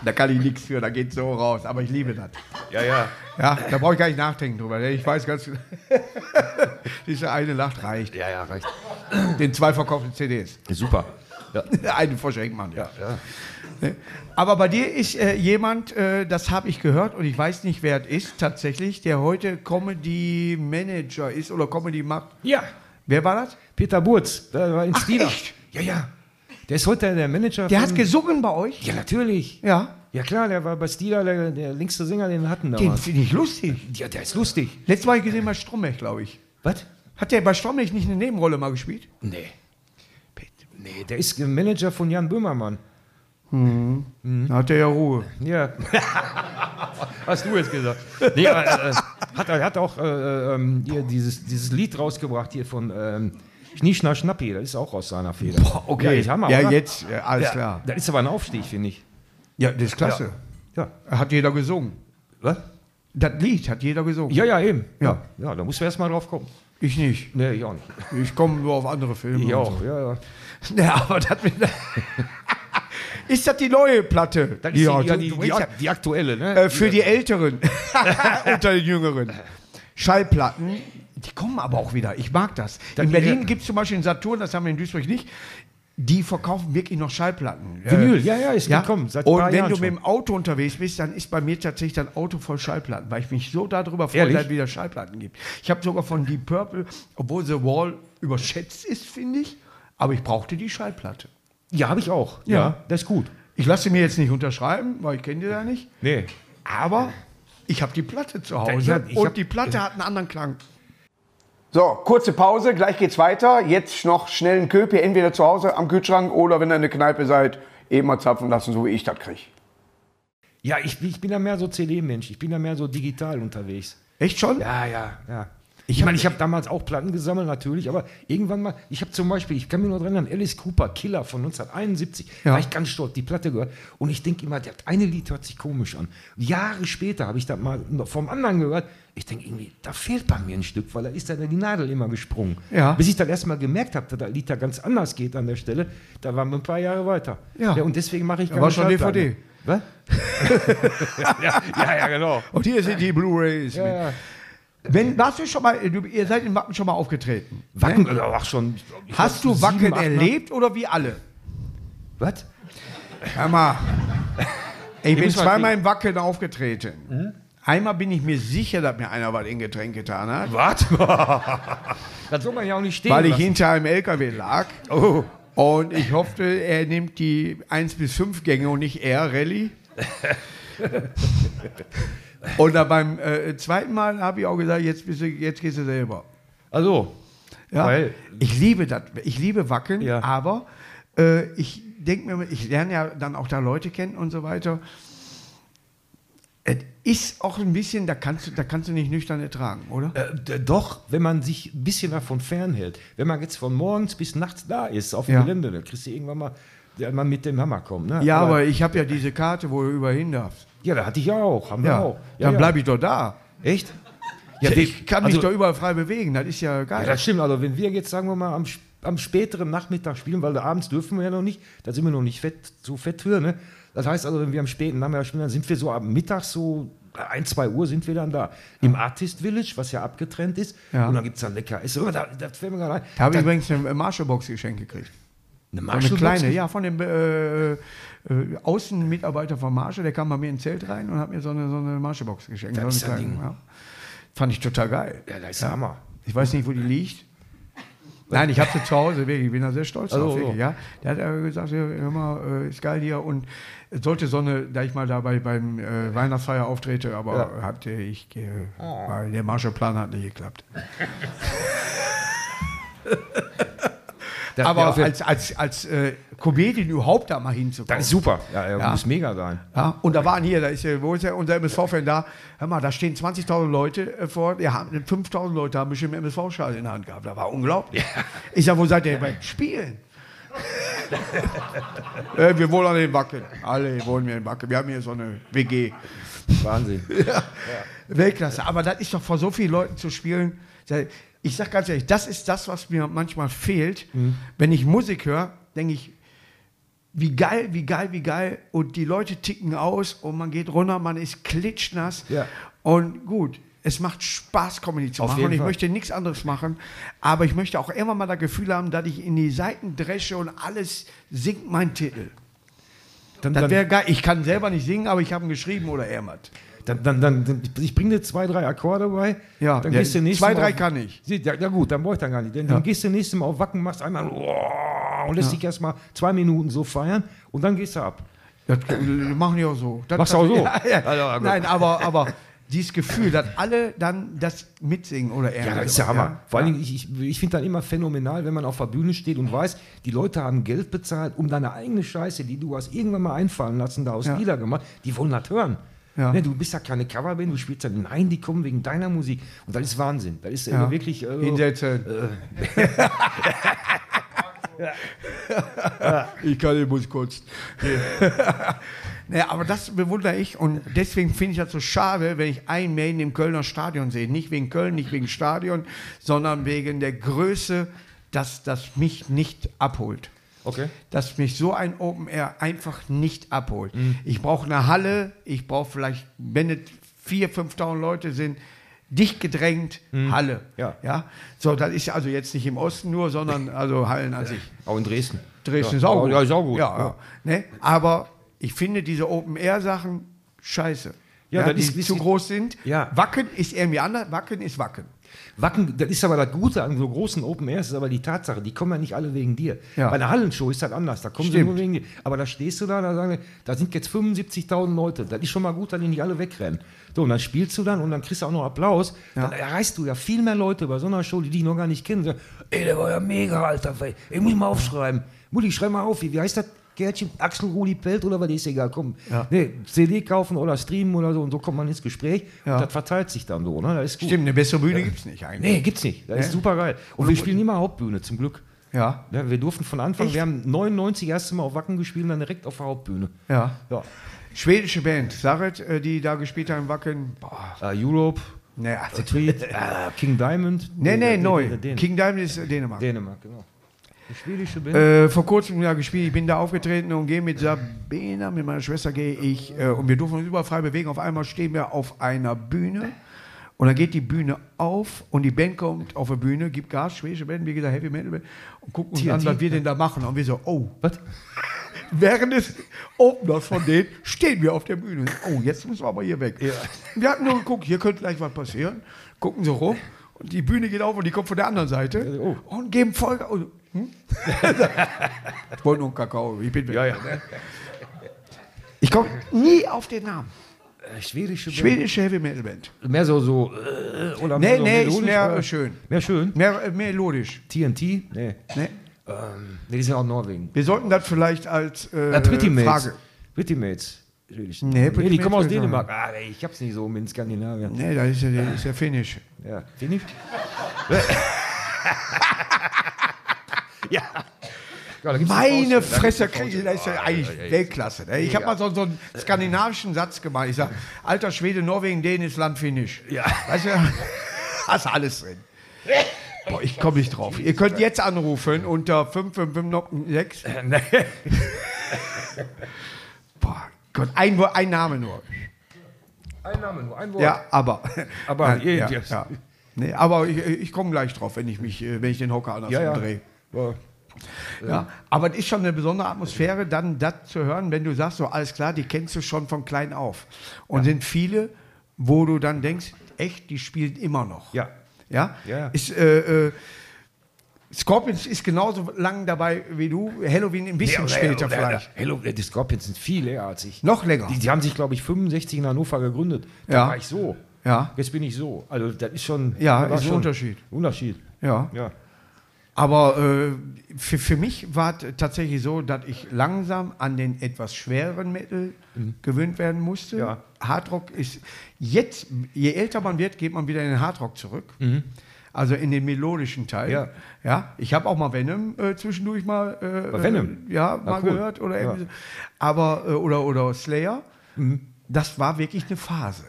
Da kann ich nichts für, da geht so raus. Aber ich liebe das. Ja, ja. Ja, da brauche ich gar nicht nachdenken drüber. Ich weiß ganz genau. Diese eine Nacht reicht. Ja, ja, reicht. Den zwei verkauften CDs. Super. Ja. Eine verschenkt man, ja. ja. Ne? Aber bei dir ist äh, jemand, äh, das habe ich gehört und ich weiß nicht, wer es ist, tatsächlich, der heute Comedy Manager ist oder Comedy macht. Ja, Wer war das? Peter Burz, der war in Ach, echt? Ja, ja. Der ist heute der Manager Der hat gesungen bei euch? Ja, natürlich. Ja. Ja, klar, der war bei Stila der, der längste Sänger, den wir hatten Den damals. finde ich lustig. Ja, der ist lustig. Letztes Mal gesehen bei Stromberg, glaube ich. Was? Hat der bei Stromberg nicht eine Nebenrolle mal gespielt? Nee. Nee, der ist Manager von Jan Böhmermann. Da hat er ja Ruhe. Ja. Hast du jetzt gesagt. Nee, aber, äh, hat, er hat auch äh, ähm, hier dieses, dieses Lied rausgebracht hier von ähm, Schnieschner Schnappi, das ist auch aus seiner Feder. Ja, ich Hammer, ja oder? jetzt, äh, alles Ja, klar. Das ist aber ein Aufstieg, finde ich. Ja, das ist klasse. Ja. Hat jeder gesungen. Was? Das Lied hat jeder gesungen. Ja, ja, eben. Ja. Ja, ja da musst du erst mal drauf kommen. Ich nicht. Nee, ich auch nicht. Ich komme nur auf andere Filme. Ich auch, ja, ja. So. Ja, aber das mit Ist das die neue Platte? Das ist Ja, die, ja, die, die, ja- die aktuelle, ne? Äh, für die Älteren unter den Jüngeren. Schallplatten, die kommen aber auch wieder. Ich mag das. Dann in Berlin gibt es zum Beispiel einen Saturn, das haben wir in Duisburg nicht. Die verkaufen wirklich noch Schallplatten. Vinyl, ja, ja, ist gekommen, seit Und wenn Jahren du schon. mit dem Auto unterwegs bist, dann ist bei mir tatsächlich dein Auto voll Schallplatten, weil ich mich so darüber freue, dass es wieder Schallplatten gibt. Ich habe sogar von Deep Purple, obwohl The Wall überschätzt ist, finde ich, aber ich brauchte die Schallplatte. ja, habe ich auch. Ja. Ja. das ist gut. Ich lasse sie mir jetzt nicht unterschreiben, weil ich kenne die ja nicht. Nee. Aber ich habe die Platte zu Hause Ich hab- ich und hab- die Platte hat einen anderen Klang. So, kurze Pause, gleich geht's weiter. Jetzt noch schnell einen Köpi, entweder zu Hause am Kühlschrank oder wenn ihr in der Kneipe seid, eben mal zapfen lassen, so wie ich das kriege. Ja, ich, ich bin da mehr so CD-Mensch. Ich bin da mehr so digital unterwegs. Echt schon? Ja, ja, ja. Ich meine, ich habe damals auch Platten gesammelt, natürlich, aber irgendwann mal, ich habe zum Beispiel, ich kann mich nur dran erinnern, Alice Cooper, Killer von 1971, Ja. war ich ganz stolz, die Platte gehört. Und ich denke immer, das eine Lied hört sich komisch an. Jahre später habe ich das mal vom anderen gehört. Ich denke irgendwie, da fehlt bei mir ein Stück, weil da ist dann die Nadel immer gesprungen. Ja. Bis ich dann erstmal gemerkt habe, dass das Lied da ganz anders geht an der Stelle, da waren wir ein paar Jahre weiter. Ja. und deswegen mache ich Da war schon. DVD. Was? ja, ja, ja, genau. Und hier sind die Blu-Rays. Ja, ja. Wenn, warst du schon mal, du, ihr seid in Wacken schon mal aufgetreten. Wacken, Ne? auch schon. ich glaub, Hast du sieben, Wacken acht Mal- erlebt oder wie alle? Was? Hör mal. Ich bin man zweimal in Wacken aufgetreten. Einmal bin ich mir sicher, dass mir einer was in Getränk getan hat, Was? das soll man ja auch nicht stehen weil ich lassen. hinter einem LKW lag. Oh. Und ich hoffte, er nimmt die 1 bis 5 Gänge und nicht er Rallye. und dann beim äh, zweiten Mal habe ich auch gesagt, jetzt, bist du, jetzt gehst du selber. Also, Ja, Weil- ich liebe das. Ich liebe Wackeln, Ja. aber äh, ich denke mir, ich lerne ja dann auch da Leute kennen und so weiter. Es ist auch ein bisschen, da kannst du, da kannst du nicht nüchtern ertragen, oder? äh, doch, wenn man sich ein bisschen davon fernhält. Wenn man jetzt von morgens bis nachts da ist, auf dem Ja. Gelände, dann kriegst du irgendwann mal, der man mit dem Hammer kommt. Ne? ja, aber, ich habe ja diese Karte, wo du überall hin darfst. Ja, da hatte ich ja auch. Haben wir Ja, auch. dann bleibe ich doch da. Echt? Ja, ich kann also, mich doch überall frei bewegen, das ist ja geil. Ja, das stimmt. Also, wenn wir jetzt, sagen wir mal, am, am späteren Nachmittag spielen, weil abends dürfen wir ja noch nicht, da sind wir noch nicht fett, so fett für, ne? Das heißt also, wenn wir am späten Nachmittag spielen, dann sind wir so am Mittag so. 1, 2 Uhr sind wir dann da. Im Artist Village, was ja abgetrennt ist. Ja. Und dann gibt es dann lecker Essen. Da, ein. da habe ich übrigens eine Marshallbox geschenkt gekriegt. Eine So eine kleine, ja, von dem äh, äh, Außenmitarbeiter von Marshall, der kam bei mir ins Zelt rein und hat mir so eine, so eine Marshallbox geschenkt. Das so ist eine ein kleine, Ding. ja. Fand ich total geil. Ja, das ist Hammer. Ich weiß nicht, wo die liegt. Nein, ich habe sie zu Hause, wirklich. Ich bin da sehr stolz Also, drauf. Wirklich, so. ja. Der hat äh, gesagt, ja, hör mal, äh, ist geil hier. Und es sollte so eine, da ich mal dabei beim äh, Weihnachtsfeier auftrete, aber Ja. hatte ich, äh, weil der Marshallplan hat nicht geklappt. Das, aber ja, als, als, als äh, Comedian überhaupt da mal hinzukommen. das ist super. Ja, ja, Ja. muss mega sein. Ja, und da waren hier, da ist ja, wo ist ja unser MSV-Fan da? Hör mal, da stehen 20.000 Leute äh, vor, ja, 5.000 Leute haben bestimmt MSV-Schal in der Hand gehabt. Das war unglaublich. Ich sag, wo seid ihr beim Spielen? äh, wir wohnen an den Wacken. Alle wohnen wir in Wacken. Wir haben hier so eine WG. Wahnsinn. Weltklasse. Aber das ist doch vor so vielen Leuten zu spielen. Ich sag ganz ehrlich, das ist das, was mir manchmal fehlt. Wenn ich Musik höre, denke ich, wie geil, wie geil, wie geil. Und die Leute ticken aus und man geht runter, man ist klitschnass. Ja. Und gut, es macht Spaß, Comedy zu Auf machen. Und ich Fall. möchte nichts anderes machen. Aber ich möchte auch immer mal das Gefühl haben, dass ich in die Seiten dresche und alles singt mein Titel. Dann, Das wäre geil. Ich kann selber nicht singen, aber ich habe ihn geschrieben oder er hat. Dann, dann, dann, ich bringe dir zwei, drei Akkorde bei. Ja, dann ja, gehst du nächstes zwei, drei auf- kann ich. Ja, ja gut, dann brauche ich dann gar nicht. Dann, Ja. dann gehst du nächstes Mal auf Wacken, machst einmal und lässt dich erstmal zwei Minuten so feiern und dann gehst du ab. Das machen die auch so. Das, Machst du auch so? Ja, ja. Ja, ja, gut. Nein, aber, aber dieses Gefühl, dass alle dann das mitsingen oder er. Ja, das ist ja Hammer. Vor allen Dingen, ich, ich, ich finde dann immer phänomenal, wenn man auf der Bühne steht und weiß, die Leute haben Geld bezahlt, um deine eigene Scheiße, die du hast irgendwann mal einfallen lassen, da aus Ja. Lieder gemacht, die wollen das hören. Ja. Ne, du bist ja keine Coverband, du spielst ja, nein, die kommen wegen deiner Musik. Und das ist Wahnsinn. Das ist Ja. äh, wirklich. Äh, Hinsetzen. ich kann den Bus kurz. naja, aber das bewundere ich und deswegen finde ich das so schade, wenn ich einen Main im Kölner Stadion sehe. Nicht wegen Köln, nicht wegen Stadion, sondern wegen der Größe, dass das mich nicht abholt. Okay. dass mich so ein Open Air einfach nicht abholt. Mhm. Ich brauche eine Halle, ich brauche vielleicht, wenn es 4.000, 5.000 Leute sind, dicht gedrängt, Halle. Mhm. Ja. ja. So, das ist also jetzt nicht im Osten nur, sondern also Hallen an sich. Auch in Dresden. Dresden ja. ist auch gut. Ja, ist auch gut. Ja, ja. Ne? Aber ich finde diese Open Air Sachen scheiße. Ja, Ja, die ist- zu groß sind. Ja. Wacken ist irgendwie anders. Wacken ist Wacken. Wacken, das ist aber das Gute an so großen Open Airs, ist aber die Tatsache, die kommen ja nicht alle wegen dir. Ja. Bei einer Hallenshow ist das anders, da kommen sie Stimmt. nur wegen dir. Aber da stehst du da, da sagen da sind jetzt 75.000 Leute, das ist schon mal gut, dass die nicht alle wegrennen. So, und dann spielst du dann und dann kriegst du auch noch Applaus. Dann erreichst du ja viel mehr Leute bei so einer Show, die dich noch gar nicht kennen. Sagen, ey, der war ja mega, Alter, ey, ich muss mal aufschreiben. Mutti, schreib mal auf, wie, wie heißt das? Gärtchen, Axel Rudi Pelt oder was ist egal, komm. Ja. Nee, CD kaufen oder streamen oder so und so kommt man ins Gespräch Ja. und das verteilt sich dann so, ne? Das ist gut. Stimmt, eine bessere Bühne gibt es nicht eigentlich. Nee, gibt's nicht. Das ist Ja. super geil. Und wir spielen immer Hauptbühne, zum Glück. Ja. Ja, wir durften von Anfang, Echt? wir haben 99 erste Mal auf Wacken gespielt und dann direkt auf der Hauptbühne. Ja. Ja. Schwedische Band, Saret, äh, die da gespielt haben Wacken. Boah. Äh, Europe, Nee, The Tweet, äh, King Diamond. nee, nee, der- neu. der- King Diamond ist Dänemark. Dänemark, genau. Schwedische Band. Äh, vor kurzem ja gespielt, ich bin da aufgetreten und gehe mit Sabina, mit meiner Schwester gehe ich, äh, und wir durften uns überall frei bewegen. Auf einmal stehen wir auf einer Bühne und dann geht die Bühne auf und die Band kommt auf die Bühne, gibt Gas, schwedische Band, wie gesagt, Heavy Metal Band, und gucken uns an, was wir denn da machen. Und wir so, oh, Was? während des Openers von denen stehen wir auf der Bühne. Oh, jetzt müssen wir aber hier weg. Wir hatten nur geguckt, hier könnte gleich was passieren. Gucken so rum und die Bühne geht auf und die kommt von der anderen Seite Oh. und geben. Und, hm? ich wollte nur einen Kakao, ich bin. Ja, ja. Ich komme nie auf den Namen. Äh, schwedische. Schwedische Heavy Metal Band. Mehr so, so, äh, oder Nee, so nee, ist mehr oder? schön. Mehr schön. Mehr äh, melodisch. TNT? Nee. Ne? Ähm, nee, die sind auch Norwegen. Wir sollten das vielleicht als äh, Äh, Pretty Mates. Frage. Pretty Mates. Schwedisch. Nee, nee, die kommen aus Dänemark. Ah, ey, ich hab's nicht so mit Skandinavien. Nee, das ist ja, das ist ja Finnisch. Ja, Finnisch? ja. ja Meine Fresse, kriege das ist ja Faust- eigentlich Ah, ja. Weltklasse. Ne? Ich habe mal so, so einen skandinavischen Satz gemacht. Ich sage, alter Schwede, Norwegen, Dänen ist Land Finnisch. Ja. Weißt du, hast alles drin. Boah, ich komme nicht drauf. Ihr könnt jetzt anrufen unter 5556. Nee. Boah, Gott, ein, ein Name nur. Ein Name nur, ein Wort. Ja, aber. Aber Nein, ja, ja. Nee, aber ich, ich komme gleich drauf, wenn ich mich, äh, wenn ich den Hocker anders ja. ja. Drehe. Ja. Ja, aber es ist schon eine besondere Atmosphäre, dann das zu hören, wenn du sagst, so alles klar, die kennst du schon von klein auf. Und sind viele, wo du dann denkst, echt, die spielen immer noch. Ja. Ja? Ja. Ist, äh, äh, Scorpions ist genauso lang dabei wie du, Halloween ein bisschen später oder- vielleicht. Hello, die Scorpions sind viel eher als ich. Noch länger. Die, die haben sich, glaube ich, 65 in Hannover gegründet. Da Ja. war ich so. Ja. Jetzt bin ich so. Also, das ist schon. Ja, war ist ein schon Unterschied. Unterschied. Ja. Ja. Aber äh, für, für mich war es tatsächlich so, dass ich langsam an den etwas schwereren Metal gewöhnt werden musste. Mhm. Ja. Hardrock ist jetzt, je älter man wird, geht man wieder in den Hardrock zurück. Also in den melodischen Teil. Mhm. Ja. ja ich habe auch mal Venom äh, zwischendurch mal, äh, Venom? Äh, ja, mal cool. gehört oder Ja. Mhm. so. aber äh, oder oder Slayer. Das war wirklich eine Phase.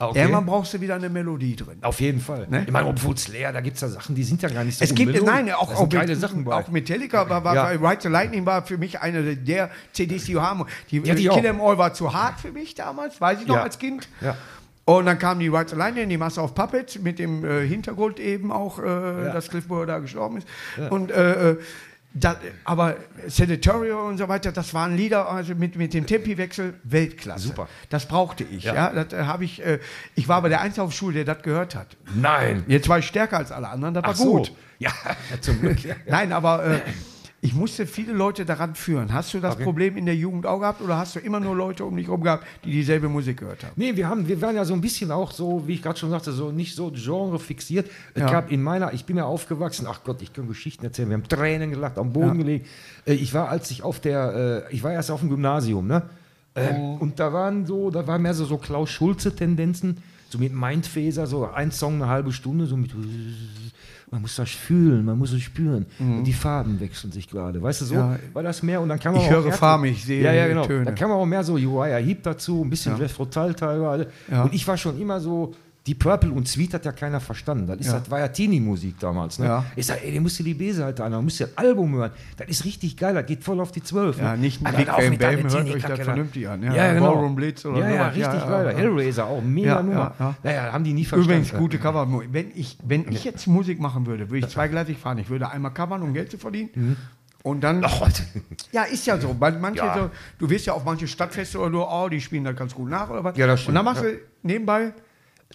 Ah, okay. Irgendwann brauchst du wieder eine Melodie drin. Auf jeden Fall. Ne? Ich meine, obwohl Slayer, da gibt es ja Sachen, die sind ja gar nicht so Es gibt, nein, auch, auch, geile mit, Sachen bei. auch Metallica war, war Ja. bei Ride the Lightning war für mich eine der CDs, die wir haben. Die, Ja, die Kill. Em All war zu hart für mich damals, weiß ich noch Ja. als Kind. Ja. Und dann kam die Ride the Lightning, die Masse auf Puppet mit dem äh, Hintergrund eben auch, äh, dass Cliff Burr da gestorben ist. Und äh, äh, da, aber Senatorial und so weiter, das waren Lieder also mit, mit dem Tempiwechsel Weltklasse. Super. Das brauchte ich. Ja. Ja. das äh, habe ich. Äh, ich war aber der Einzige auf Schule, der das gehört hat. Nein. Jetzt war ich stärker als alle anderen, das war Ach so. gut. Ja, zum Glück. Nein, aber äh, ich musste viele Leute daran führen. Hast du das Okay. Problem in der Jugend auch gehabt oder hast du immer nur Leute um dich herum gehabt, die dieselbe Musik gehört haben? Nee, wir, haben, wir waren ja so ein bisschen auch so, wie ich gerade schon sagte, so nicht so Genre fixiert. Es Ja. gab in meiner, ich bin ja aufgewachsen, ach Gott, ich kann Geschichten erzählen, wir haben Tränen gelacht, am Boden Ja. gelegen. Äh, Ich war, als ich auf der, äh, ich war erst auf dem Gymnasium, ne? Äh, Oh. Und da waren so, da waren mehr so, so Klaus Schulze-Tendenzen, so mit Mindphaser, so ein Song eine halbe Stunde, so mit man muss das fühlen, man muss es spüren. Und die Farben wechseln sich gerade. Weißt du, so Mhm. Ja. war das mehr und dann kann man Ich auch höre Farben, ich sehe Ja, ja, genau. Töne. Da kann man auch mehr so Uriah Heep dazu, ein bisschen Ja. Jeff Rotal teilweise. Ja. Und ich war schon immer so, die Purple und Sweet hat ja keiner verstanden. Das, ist, Ja. das war ja Teenie-Musik damals. Ne? Ja. Ich sag, ey, den musst du die B-Seite an, dann musst du das Album hören. Das ist richtig geil, das geht voll auf die 12. Ja, ne? nicht Aber Big deiner Bam, hört euch das da. vernünftig an. Ja, Ja, genau. Ballroom Blitz oder ja, ja, sowas. richtig Ja, geil. Hellraiser auch, mega Nummer. ja, ja. Naja, haben die nie verstanden. Übrigens, gute Cover. Wenn ich, wenn ich jetzt Musik machen würde, würde ich zweigleisig fahren. Ich würde einmal covern, um Geld zu verdienen. Und dann. Ach, Ja, ist ja so. Man- Manche so, du wirst ja auf manche Stadtfeste oder so, oh, die spielen das ganz gut nach oder was. Ja, das und stimmt, dann machst du nebenbei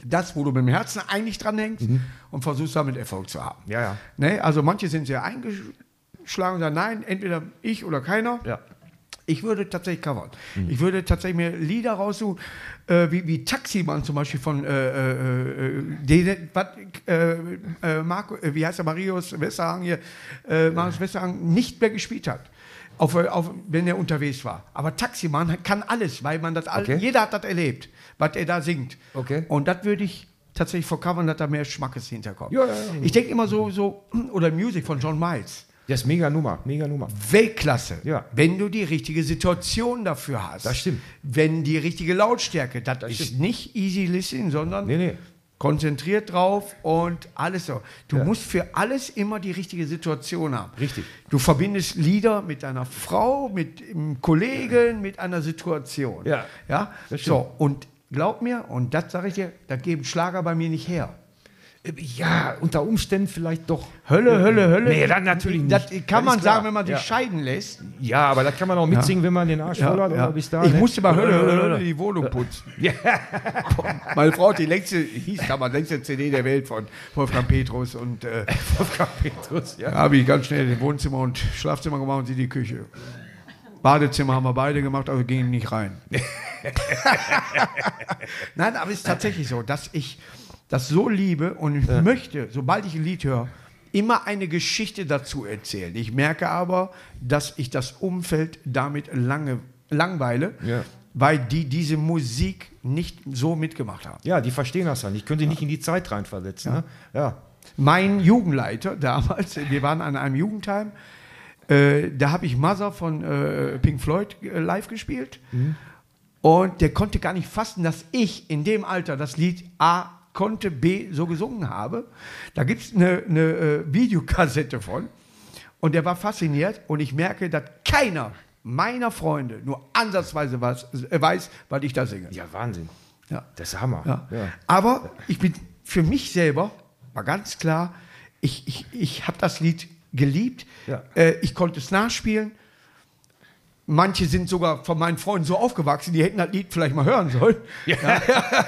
das, wo du mit dem Herzen eigentlich dran hängst Mhm. und versuchst damit Erfolg zu haben. Ja, ja. Ne? Also manche sind sehr eingeschlagen und sagen, nein, entweder ich oder keiner. Ja. Ich würde tatsächlich covern. Mhm. Ich würde tatsächlich mir Lieder raussuchen, äh, wie, wie Taximann zum Beispiel von äh, äh, äh, den, was, äh, äh, Marco, wie heißt der, Marius Westerhang hier, Marius Westerhang nicht mehr gespielt hat. Auf, auf, wenn er unterwegs war. Aber Taximann kann alles, weil man das all, Okay. jeder hat das erlebt, was er da singt. Okay. Und das würde ich tatsächlich vercovern, dass da mehr Schmackes hinterkommt. Ja, ja, ja. Ich denke immer so, so, oder Music von John Miles. Das ist mega Nummer, mega Nummer. Weltklasse. Ja. Wenn du die richtige Situation dafür hast. Das stimmt. Wenn die richtige Lautstärke. Das, ist stimmt. nicht easy listening, sondern Nee, nee. konzentriert drauf und alles so. Du Ja. musst für alles immer die richtige Situation haben. Richtig. Du verbindest Lieder mit deiner Frau, mit einem Kollegen, mit einer Situation. Ja, ja? das. So, und glaub mir, und das sage ich dir, das geben Schlager bei mir nicht her. Äh, Ja, unter Umständen vielleicht doch. Hölle, Hölle, Hölle. Nee, dann natürlich nicht. Das kann man klar. sagen, wenn man sich Ja. scheiden lässt. Ja, aber das kann man auch mitsingen, wenn man den Arsch voll hat. Oder bis dahin, ich ne? musste bei Hölle, Hölle, Hölle die Wohnung putzen. Ja. Meine Frau hat die längste, hieß damals längste CD der Welt von Wolfgang Petrus und äh, Wolfgang Petrus, ja. da habe ich ganz schnell den Wohnzimmer und Schlafzimmer gemacht und sie die Küche. Badezimmer haben wir beide gemacht, also gingen nicht rein. Nein, aber es ist tatsächlich so, dass ich das so liebe und ich möchte, sobald ich ein Lied höre, immer eine Geschichte dazu erzählen. Ich merke aber, dass ich das Umfeld damit lange, langweile, Ja. weil die diese Musik nicht so mitgemacht haben. Ja, die verstehen das dann. Ich könnte nicht in die Zeit reinversetzen. Ne? Ja. Mein Jugendleiter damals, wir waren an einem Jugendheim, äh, da habe ich Mother von äh, Pink Floyd äh, live gespielt. Und der konnte gar nicht fassen, dass ich in dem Alter das Lied A konnte, B so gesungen habe. Da gibt es eine, äh, Videokassette von. Und der war fasziniert. Und ich merke, dass keiner meiner Freunde nur ansatzweise was, äh, weiß, was ich da singe. ja, Wahnsinn. Ja. Das ist Hammer. Ja. Ja. Aber ich bin für mich selber, war ganz klar, ich, ich, ich habe das Lied geliebt. Ja. Äh, ich konnte es nachspielen. Manche sind sogar von meinen Freunden so aufgewachsen, die hätten das Lied vielleicht mal hören sollen. Ja,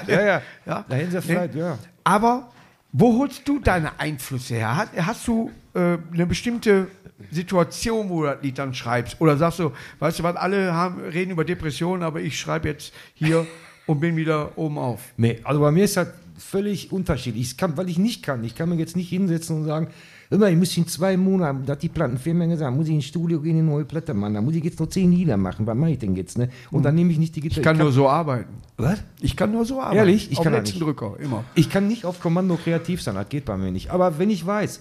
ja. ja. Ja. Da hätten sie vielleicht, Nee. ja. Aber wo holst du deine Einflüsse her? Hast, hast du äh, eine bestimmte Situation, wo du das Lied dann schreibst? Oder sagst du, weißt du was, alle haben, reden über Depressionen, aber ich schreibe jetzt hier und bin wieder oben auf? Nee, also bei mir ist das völlig unterschiedlich. Ich kann, weil ich nicht kann. Ich kann mir jetzt nicht hinsetzen und sagen, immer, ich muss in zwei Monaten, da hat die Plattenfirma gesagt, muss ich ins Studio gehen, eine neue Platte machen. Da muss ich jetzt noch zehn Lieder machen. Was mache ich denn jetzt? Ne? Und dann nehme ich nicht die Gitarre. Ich kann nur so arbeiten. Was? Ich kann nur so arbeiten. Ehrlich? Ich Auf kann letzten nicht. Drücker, immer. Ich kann nicht auf Kommando kreativ sein, das geht bei mir nicht. Aber wenn ich weiß,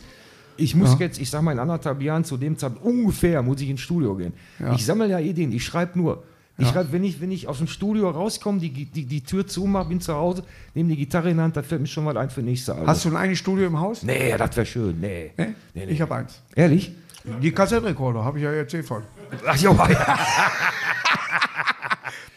ich muss jetzt, ich sag mal in anderthalb Jahren zu dem Zeitpunkt ungefähr, muss ich ins Studio gehen. Ja. Ich sammle ja Ideen, ich schreibe nur. Ich schreibe, wenn ich, wenn ich aus dem Studio rauskomme, die, die, die Tür zumache, bin zu Hause, nehme die Gitarre in die Hand, da fällt mir schon mal ein für nächste Album. Hast du ein eigenes Studio im Haus? nee, das wäre schön. Nee. Nee? Nee, nee. Ich habe eins. Ehrlich? Die Kassettenrekorder, habe ich ja erzählt von. Ach ja, ja.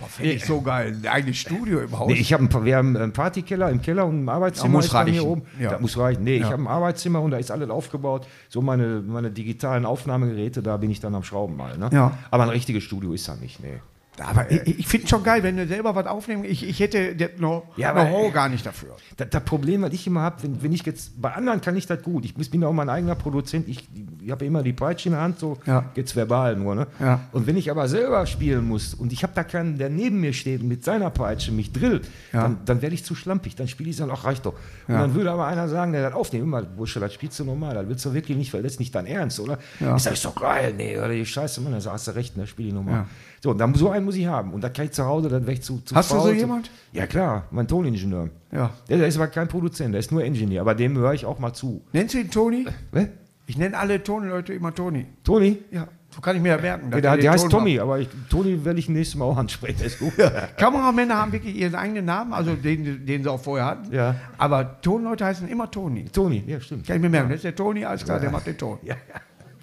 Finde ich so geil. Ein eigenes Studio im Haus. Nee, ich hab ein, wir haben einen Partykeller im Keller und ein Arbeitszimmer muss bei mir reichen. oben. Ja. Das muss reichen. Nee, ich Ja. habe ein Arbeitszimmer und da ist alles aufgebaut. So meine, meine digitalen Aufnahmegeräte, da bin ich dann am Schrauben mal. Ne? Ja. Aber ein richtiges Studio ist da nicht. Nee. Aber ich, ich finde es schon geil, wenn du selber was aufnehmen. Ich, ich hätte das noch Ja, aber- Know-how gar nicht dafür. Das, das Problem, was ich immer habe, wenn, wenn ich jetzt, bei anderen kann ich das gut. Ich bin auch mein eigener Produzent. Ich, ich habe immer die Peitsche in der Hand, so Ja. jetzt verbal nur. Ne? Ja. Und wenn ich aber selber spielen muss und ich habe da keinen, der neben mir steht und mit seiner Peitsche mich drillt, Ja. dann, dann werde ich zu schlampig. Dann spiele ich dann auch reicht doch. Und Ja. dann würde aber einer sagen, der das aufnimmt, immer, Bursche, das spielst du normal, das willst du wirklich nicht, weil das ist nicht dein Ernst, oder? Ja. Ich sage, ist doch geil, nee, oder die Scheiße, Mann, da hast du recht, ne, spiel ich normal. Ja. So, und dann, so einen muss ich haben. Und da kann ich zu Hause, dann ich zu, zu Hast du faul, so zu- jemand? Ja, klar, mein Toningenieur. Ja. Der, der ist aber kein Produzent, der ist nur Ingenieur, aber dem höre ich auch mal zu. Nennst du ihn Toni? Hä? Ich nenne alle Toni-Leute immer Toni. Toni? Ja, so kann ich mir ja merken. dass der, er der heißt Tommy, aber ich, Toni werde ich nächstes Mal auch ansprechen. Ist gut. Kameramänner haben wirklich ihren eigenen Namen, also den, den sie auch vorher hatten. Ja. Aber Tonleute heißen immer Toni. Toni, ja, stimmt. Kann ich mir merken. Das ist der Toni, alles klar, der macht den Ton. Ja,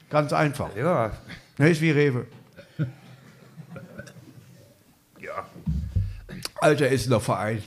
Ganz einfach. ja. Das ist wie Rewe. Alter Essener Verein.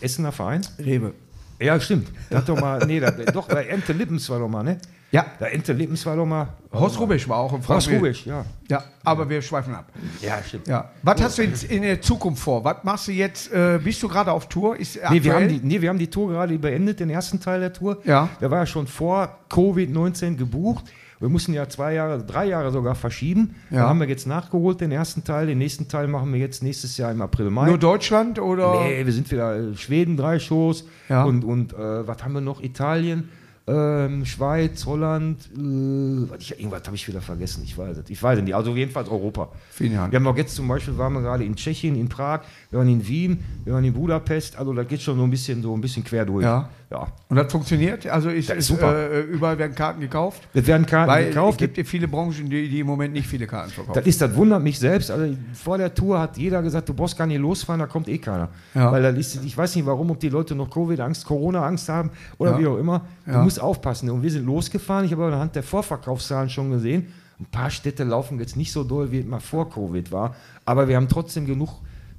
Essener Verein? Rewe. Ja, stimmt. Da hat doch mal, nee, da, doch, bei Ente Lippens war doch mal, ne? Ja. Da Ente Lippens war doch mal. Horst Rubisch war auch im Horst. Rubisch, ja. Ja, aber wir schweifen ab. Ja, stimmt. Ja. Was hast du jetzt in der Zukunft vor? Was machst du jetzt? Äh, bist du gerade auf Tour? Ist Nee wir, haben die, nee, wir haben die Tour gerade beendet, den ersten Teil der Tour. Ja. Der war ja schon vor Covid-19 gebucht. Wir mussten ja zwei Jahre, drei Jahre sogar verschieben. Ja. Da haben wir jetzt nachgeholt, den ersten Teil. Den nächsten Teil machen wir jetzt nächstes Jahr im April, Mai. Nur Deutschland oder? Nee, wir sind wieder Schweden, drei Shows. Ja. Und, und äh, was haben wir noch? Italien, ähm, Schweiz, Holland. Äh, was ich, irgendwas habe ich wieder vergessen. Ich weiß es. Ich weiß es nicht. Also jedenfalls Europa. Vielen Dank. Wir haben auch jetzt zum Beispiel, waren wir gerade in Tschechien, in Prag, wir waren in Wien, wir waren in Budapest. Also da geht schon so ein bisschen, so ein bisschen quer durch. Ja. Ja. Und das funktioniert? Also ist, Das ist super. Äh, überall werden Karten gekauft? Es werden Karten Weil gekauft. es gibt ja viele Branchen, die, die im Moment nicht viele Karten verkaufen. Das ist, das wundert mich selbst. Also vor der Tour hat jeder gesagt, du brauchst gar nicht losfahren, da kommt eh keiner. Ja. Weil das ist, ich weiß nicht warum, ob die Leute noch Covid-Angst, Corona-Angst haben oder Ja. wie auch immer. Du Ja. musst aufpassen. Und wir sind losgefahren. Ich habe aber anhand der Vorverkaufszahlen schon gesehen, ein paar Städte laufen jetzt nicht so doll, wie es mal vor Covid war. Aber wir haben trotzdem genug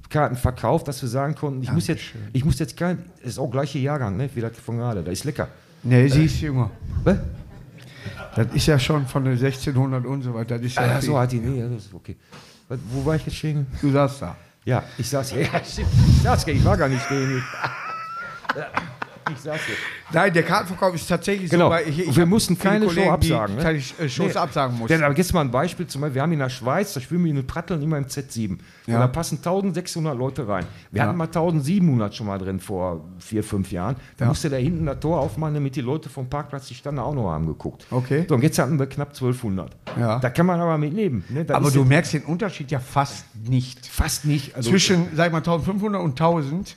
Karten verkauft, dass wir sagen konnten, ich muss jetzt, ich muss jetzt kein, das ist auch gleiche Jahrgang, ne, wie das von gerade, da ist lecker. nee, sie ist jünger. Was? Das ist ja schon von der 1600 und so weiter. Das ist ja Ah, viel. so hat die, nee, das ist okay. Was, wo war ich jetzt stehen? Du sagst da. Ja, ich saß hier. Ja. Ich saß hier, ich war gar nicht stehen. Ja, Ich saß hier. Nein, der Kartenverkauf ist tatsächlich Genau. so, weil ich, ich wir mussten keine Show Kollegen, absagen. Die Ne? keine äh, Shows Nee. absagen mussten. Ja, aber jetzt mal ein Beispiel. Zum Beispiel, wir haben in der Schweiz, da schwimmen wir in den Pratteln immer im Z7. Ja. Und da passen 1600 Leute rein. Wir Ja. hatten mal 1700 schon mal drin vor vier, fünf Jahren. Da Ja. musste da hinten das Tor aufmachen, damit die Leute vom Parkplatz, die standen auch noch haben geguckt. Okay. So, und jetzt hatten wir knapp 1200. Ja. Da kann man aber mit leben. Ne? Aber du merkst den Unterschied ja fast nicht. fast nicht. Also, Zwischen, sag ich mal, 1500 und 1000,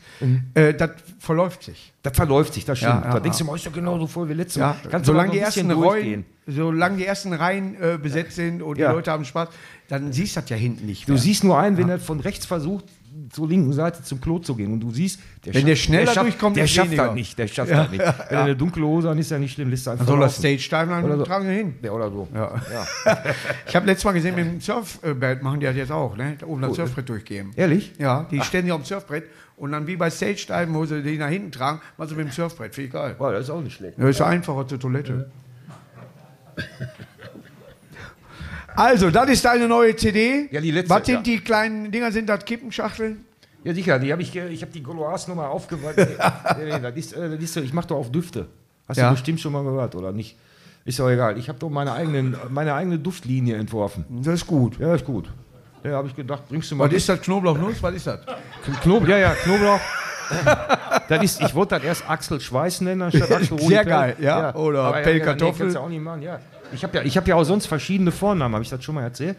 äh, das verläuft sich. das verläuft sich, das Ja, stimmt. ja, da denkst du mal, ist doch genauso voll wie letztes Ja, Mal. Kannst du solange die ersten. Reihen, solange die ersten Reihen äh, besetzt sind und die Leute haben Spaß, dann siehst du das ja hinten nicht Du mehr. siehst nur einen, wenn er von rechts versucht, zur linken Seite zum Klo zu gehen. Und du siehst, der Wenn der schneller schafft, durchkommt, der ist schafft weniger. das nicht. Der schafft Ja, das nicht. Wenn er eine dunkle Hose hat, ist ja nicht schlimm, lässt er einfach soll das laufen. Stage dann Oder so. tragen hin. Ja, oder so. Ja. Ja. Ich habe letztes Mal gesehen, mit dem Surfbrett machen die das jetzt auch, ne? Da oben das Surfbrett durchgehen. Ehrlich? Ja, die stellen sich auf dem Surfbrett und dann wie bei Stage-Diven, wo sie die nach hinten tragen, machen sie mit dem Surfbrett. Finde ich geil. Boah, das ist auch nicht schlecht. Das ist so einfacher zur Toilette. Also, das ist deine neue CD. Ja, die letzte, Was sind ja. die kleinen Dinger? Sind das Kippenschachteln? Ja, sicher. Die hab ich, ich habe die Goloas-Nummer aufgeweiht. nee, nee, das ist, äh, das ich mache doch auf Düfte. Hast Ja. du bestimmt schon mal gehört, oder nicht? Ist doch egal. Ich habe doch meine, eigenen, meine eigene Duftlinie entworfen. Das ist gut. Ja, ist gut. Ja, habe ich gedacht, bringst du mal. Was ist das? Knoblauchnuss? Was ist das? Knoblauch, ja, ja, Knoblauch. das ist, ich wollte das erst Axel Schweiß nennen, anstatt Axel Sehr geil, ja. Oder Aber Pell nee, Kartoffel. kannst du auch nicht machen, ja. Ich habe ja, ich hab ja auch sonst verschiedene Vornamen, habe ich das schon mal erzählt?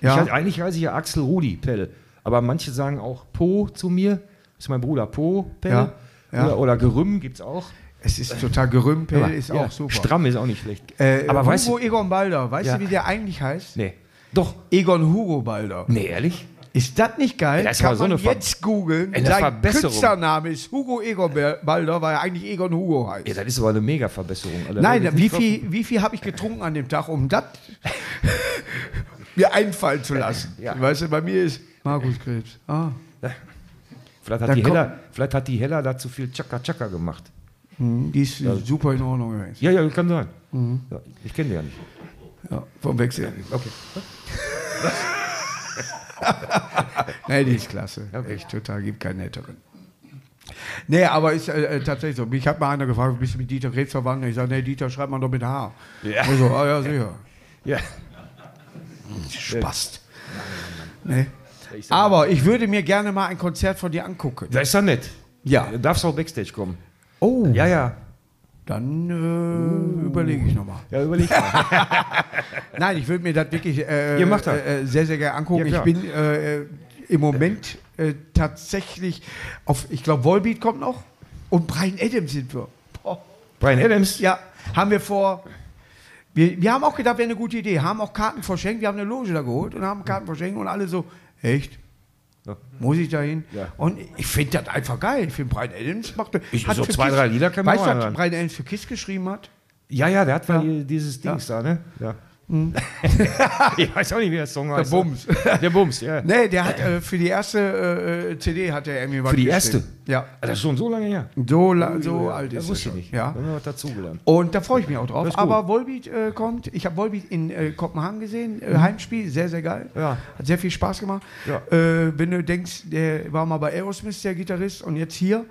Ja. Ich, eigentlich heiße ich ja Axel Rudi Pell. Aber manche sagen auch Po zu mir. Das ist mein Bruder Po Pell. Ja, ja. Oder, oder Gerüm gibt es auch. Es ist total gerümpelt, Aber, ist auch super. Stramm ist auch nicht schlecht. Äh, aber Hugo weißt du. Egon Balder, weißt du, wie der eigentlich heißt? Nee. Doch. Egon Hugo Balder. Nee, ehrlich? Ist das nicht geil? Das Kann so man jetzt googeln. Sein. Künstlername ist Hugo Egon Balder, weil er eigentlich Egon Hugo heißt. Ja, das ist aber eine Mega-Verbesserung. Also, Nein, wie viel, wie viel habe ich getrunken an dem Tag, um das mir einfallen zu lassen? Ja. Weißt du, bei mir ist Markus Krebs. Ah, Vielleicht hat, die Hella, vielleicht hat die Hella da zu viel Chaka Chaka gemacht. Die ist super in Ordnung gewesen. Ja, ja, kann sein. Mhm. Ja, ich kenne die ja nicht. Ja, vom Wechsel. Okay. Nee, die ist klasse. Echt total, gibt keinen netteren. Nee, aber ist äh, äh, tatsächlich so. Mich hat mal einer gefragt, bist du mit Dieter Krebs verwandt? Ich sage, nee, Dieter schreibt man doch mit H. Ja. Also, ah ja, sicher. Ja. Spast. Nee. Aber ich würde mir gerne mal ein Konzert von dir angucken. Da ist er nett. Ja. Du darfst auch Backstage kommen. Oh, Ja, ja. Dann äh, überlege ich nochmal. Ja, überleg mal. Nein, ich würde mir das wirklich äh, das. äh, sehr, sehr gerne angucken. Ja, ich bin äh, im Moment äh, tatsächlich auf, ich glaube, Volbeat kommt noch und Brian Adams sind wir. Boah. Brian Adams. Ja, haben wir vor. Wir, wir haben auch gedacht, wäre eine gute Idee. Haben auch Karten verschenkt. Wir haben eine Loge da geholt und haben Karten verschenkt und alle so, echt? Ja. Muss ich da hin? Ja. Und ich finde das einfach geil. Ich finde, Brian Adams macht. Ich- hat so zwei, Kiss- drei Lieder kann man Weißt du, was. Brian Adams für Kiss geschrieben hat? Ja, ja, der hat Ja. dieses Dings da, ne? Ja. Hm. ich weiß auch nicht, wie der Song Der heißt. Bums. Der Bums, ja. Nee, der hat äh, für die erste äh, äh, CD hat er irgendwie was Für die erste? Ja. Ah, Das ist schon so lange her. So, la- so alt Das ist er wusste ich nicht. Ja. Da haben wir was dazugelernt. Und da freue ich mich auch drauf. Das. Aber Volbeat äh, kommt. Ich habe Volbeat in äh, Kopenhagen gesehen. Äh, Heimspiel, sehr, sehr geil. Mhm. Ja. Hat sehr viel Spaß gemacht. Ja. Wenn du denkst, der war mal bei Aerosmith, der Gitarrist, und jetzt hier.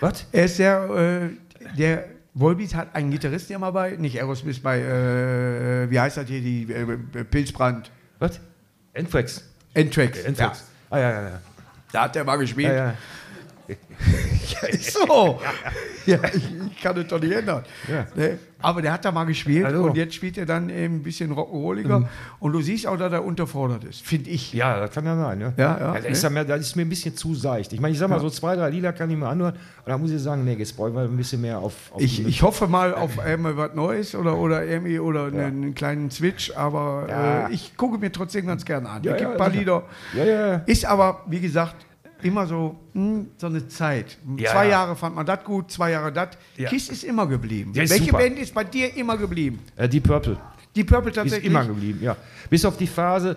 Was? Er ist der, der Volbeat hat einen Gitarristen ja mal bei, nicht Aerosmith, bei, äh, wie heißt das hier, die äh, Pilzbrand, Was? Anthrax. N-Tracks. Ja. Anthrax. Ah, ja, ja, ja. Da hat er mal gespielt. ja, ja. Ja, ist so. Ja, ich, ich kann es doch nicht ändern. Ja. Ne? Aber der hat da mal gespielt Also. und jetzt spielt er dann eben ein bisschen rock'n'rolliger. Und du siehst auch, dass er unterfordert ist, finde ich. Ja, das kann ja sein. Ja, Ja, ja, das, ne? ist ja mehr, das ist mir ein bisschen zu seicht. Ich meine, ich sag mal, so zwei, drei Lieder kann ich mir anhören. Und da muss ich sagen, nee, jetzt brauchen wir ein bisschen mehr auf. auf Ich, ich hoffe mal auf einmal was Neues oder, oder irgendwie oder einen, einen kleinen Switch, aber äh, ich gucke mir trotzdem ganz gerne an. Ja, es gibt ja, ein paar sicher. Lieder. Ist aber, wie gesagt, immer so, hm, so eine Zeit. Ja. Zwei Jahre fand man das gut, zwei Jahre das. Ja. Kiss ist immer geblieben. Ja, ist Welche super. Band ist bei dir immer geblieben? Äh, Deep Purple. Die Purple Ist tatsächlich? immer geblieben, ja. Bis auf die Phase,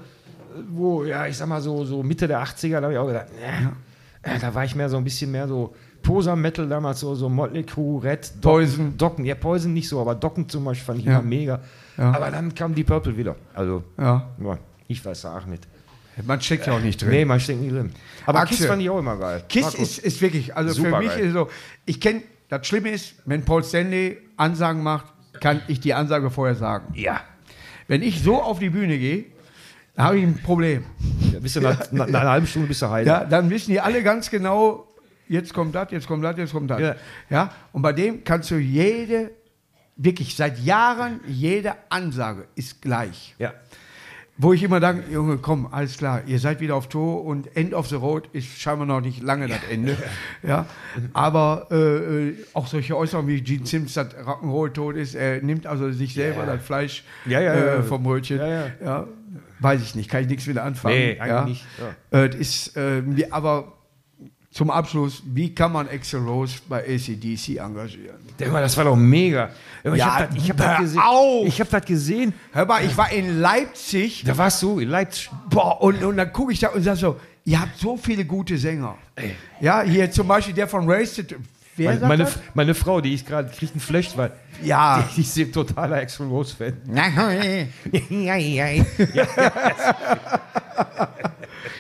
wo, ja, ich sag mal so, so Mitte der 80er, da habe ich auch gedacht, nee, äh, da war ich mehr so ein bisschen mehr so Poser-Metal damals, so, so Motley Crue, Red, Docken, Poison. Docken, ja, Poison nicht so, aber Docken zum Beispiel fand ich Ja. immer mega. Ja. Aber dann kam die Purple wieder. Also, Ja. ja, ich weiß auch nicht. Man steckt ja auch nicht drin. Nee, man steckt nicht drin. Aber Axel. Kiss fand ich auch immer geil. Kiss ist, ist wirklich, also für Super mich geil. ist so, ich kenne, das Schlimme ist, wenn Paul Stanley Ansagen macht, kann ich die Ansage vorher sagen. Ja. Wenn ich so auf die Bühne gehe, habe ich ein Problem. ja bist du nach, nach, nach einer halben Stunde bist du heil. Ja, dann wissen die alle ganz genau, jetzt kommt das, jetzt kommt das, jetzt kommt das. Ja. Ja. und bei dem kannst du jede, wirklich seit Jahren, jede Ansage ist gleich. ja. Wo ich immer denke, Junge, komm, alles klar, ihr seid wieder auf Tour und End of the Road ist scheinbar noch nicht lange das Ende. Ja, aber äh, äh, auch solche Äußerungen wie Gene Sims, dass Rock'n'Roll tot ist, er nimmt also sich selber Ja. das Fleisch Ja, ja. Äh, vom Brötchen. Ja, weiß ich nicht, kann ich nichts wieder anfangen. Nee, eigentlich nicht, Äh, ist, äh, wie- aber zum Abschluss, wie kann man Axel Rose bei ACDC engagieren? Der Das war doch mega. Ich Ja, habe das, ich hab hör das gesehen. auf! Ich habe das gesehen. Hör mal, ich war in Leipzig Da warst du in Leipzig. Boah, und, und dann gucke ich da und sage so, ihr habt so viele gute Sänger. Ja, hier zum Beispiel der von Wasted. Wer Meine, meine, meine Frau, die ist gerade, kriegt ein Flecht, weil Ja. die, die ist ein totaler Axel Rose-Fan.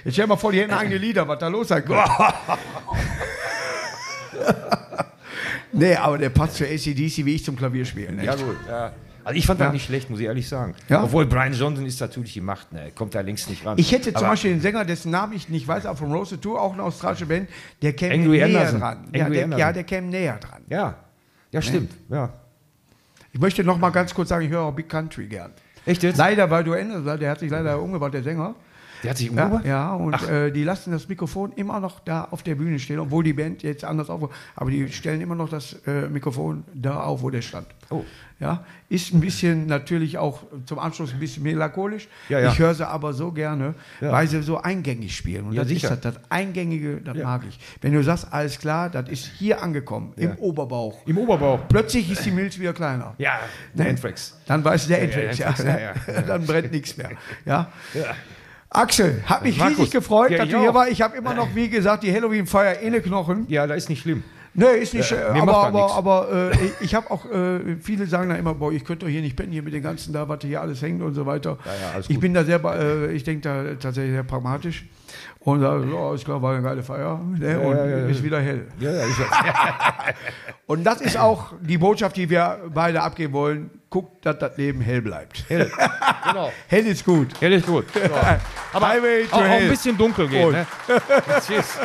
Jetzt stell mal vor, die hätten eigene Lieder, was da los sein könnte. nee, aber der passt für ACDC wie ich zum Klavierspielen. Ja, echt. gut. Ja. Also ich fand Ja. das nicht schlecht, muss ich ehrlich sagen. Ja? Obwohl Brian Johnson ist natürlich die Macht, ne? kommt da längst nicht ran. Ich hätte zum Aber Beispiel den Sänger, dessen Namen ich nicht weiß, auch von Rose Tour, auch eine australische Band, der käme Angry näher Anderson. dran. Ja Angry der, Anderson. ja, der käme näher dran. Ja, ja stimmt. Ja. Ich möchte noch mal ganz kurz sagen, ich höre auch Big Country gern. Echt jetzt? Leider, weil du änderst, der hat sich leider umgebaut, der Sänger. Der hat sich Ja, umgebracht? ja und äh, die lassen das Mikrofon immer noch da auf der Bühne stehen, obwohl die Band jetzt anders auf, aber die stellen immer noch das äh, Mikrofon da auf, wo der stand. Oh. Ja, ist ein bisschen natürlich auch zum Abschluss ein bisschen melancholisch. Ja, ja. Ich höre sie aber so gerne, Ja. weil sie so eingängig spielen. Und Ja, das sicher. ist das, das Eingängige, das Ja. mag ich. Wenn du sagst, alles klar, das ist hier angekommen, Ja. im Oberbauch. Im Oberbauch. Plötzlich ist die Milz wieder kleiner. Ja, der. Anthrax. Dann weiß der ja, ja, ja, ja. Dann brennt nichts mehr. Ja. Ja. Axel, hat mich Markus. riesig gefreut, Ja, dass ich du hier auch. war. Ich habe immer noch, wie gesagt, die Halloween-Feier in den Knochen. Ja, da ist nicht schlimm. Nee, ist nicht, äh, mir aber, aber, nix. aber äh, ich, habe auch, äh, viele sagen da immer, boah, ich könnte doch hier nicht pennen, hier mit den ganzen da, was hier alles hängt und so weiter. Ja, ja, ich bin da sehr, äh, ich denke da tatsächlich sehr pragmatisch und sage, ja, ist klar, war eine geile Feier ne? und ja, ja. ist wieder hell. Ja, ja, Und das ist auch die Botschaft, die wir beide abgeben wollen. Guckt, dass das Leben hell bleibt. Hell, genau. ist gut. Hell ist gut. So. Aber Auch, auch hell. ein bisschen dunkel geht. Ne? Tschüss.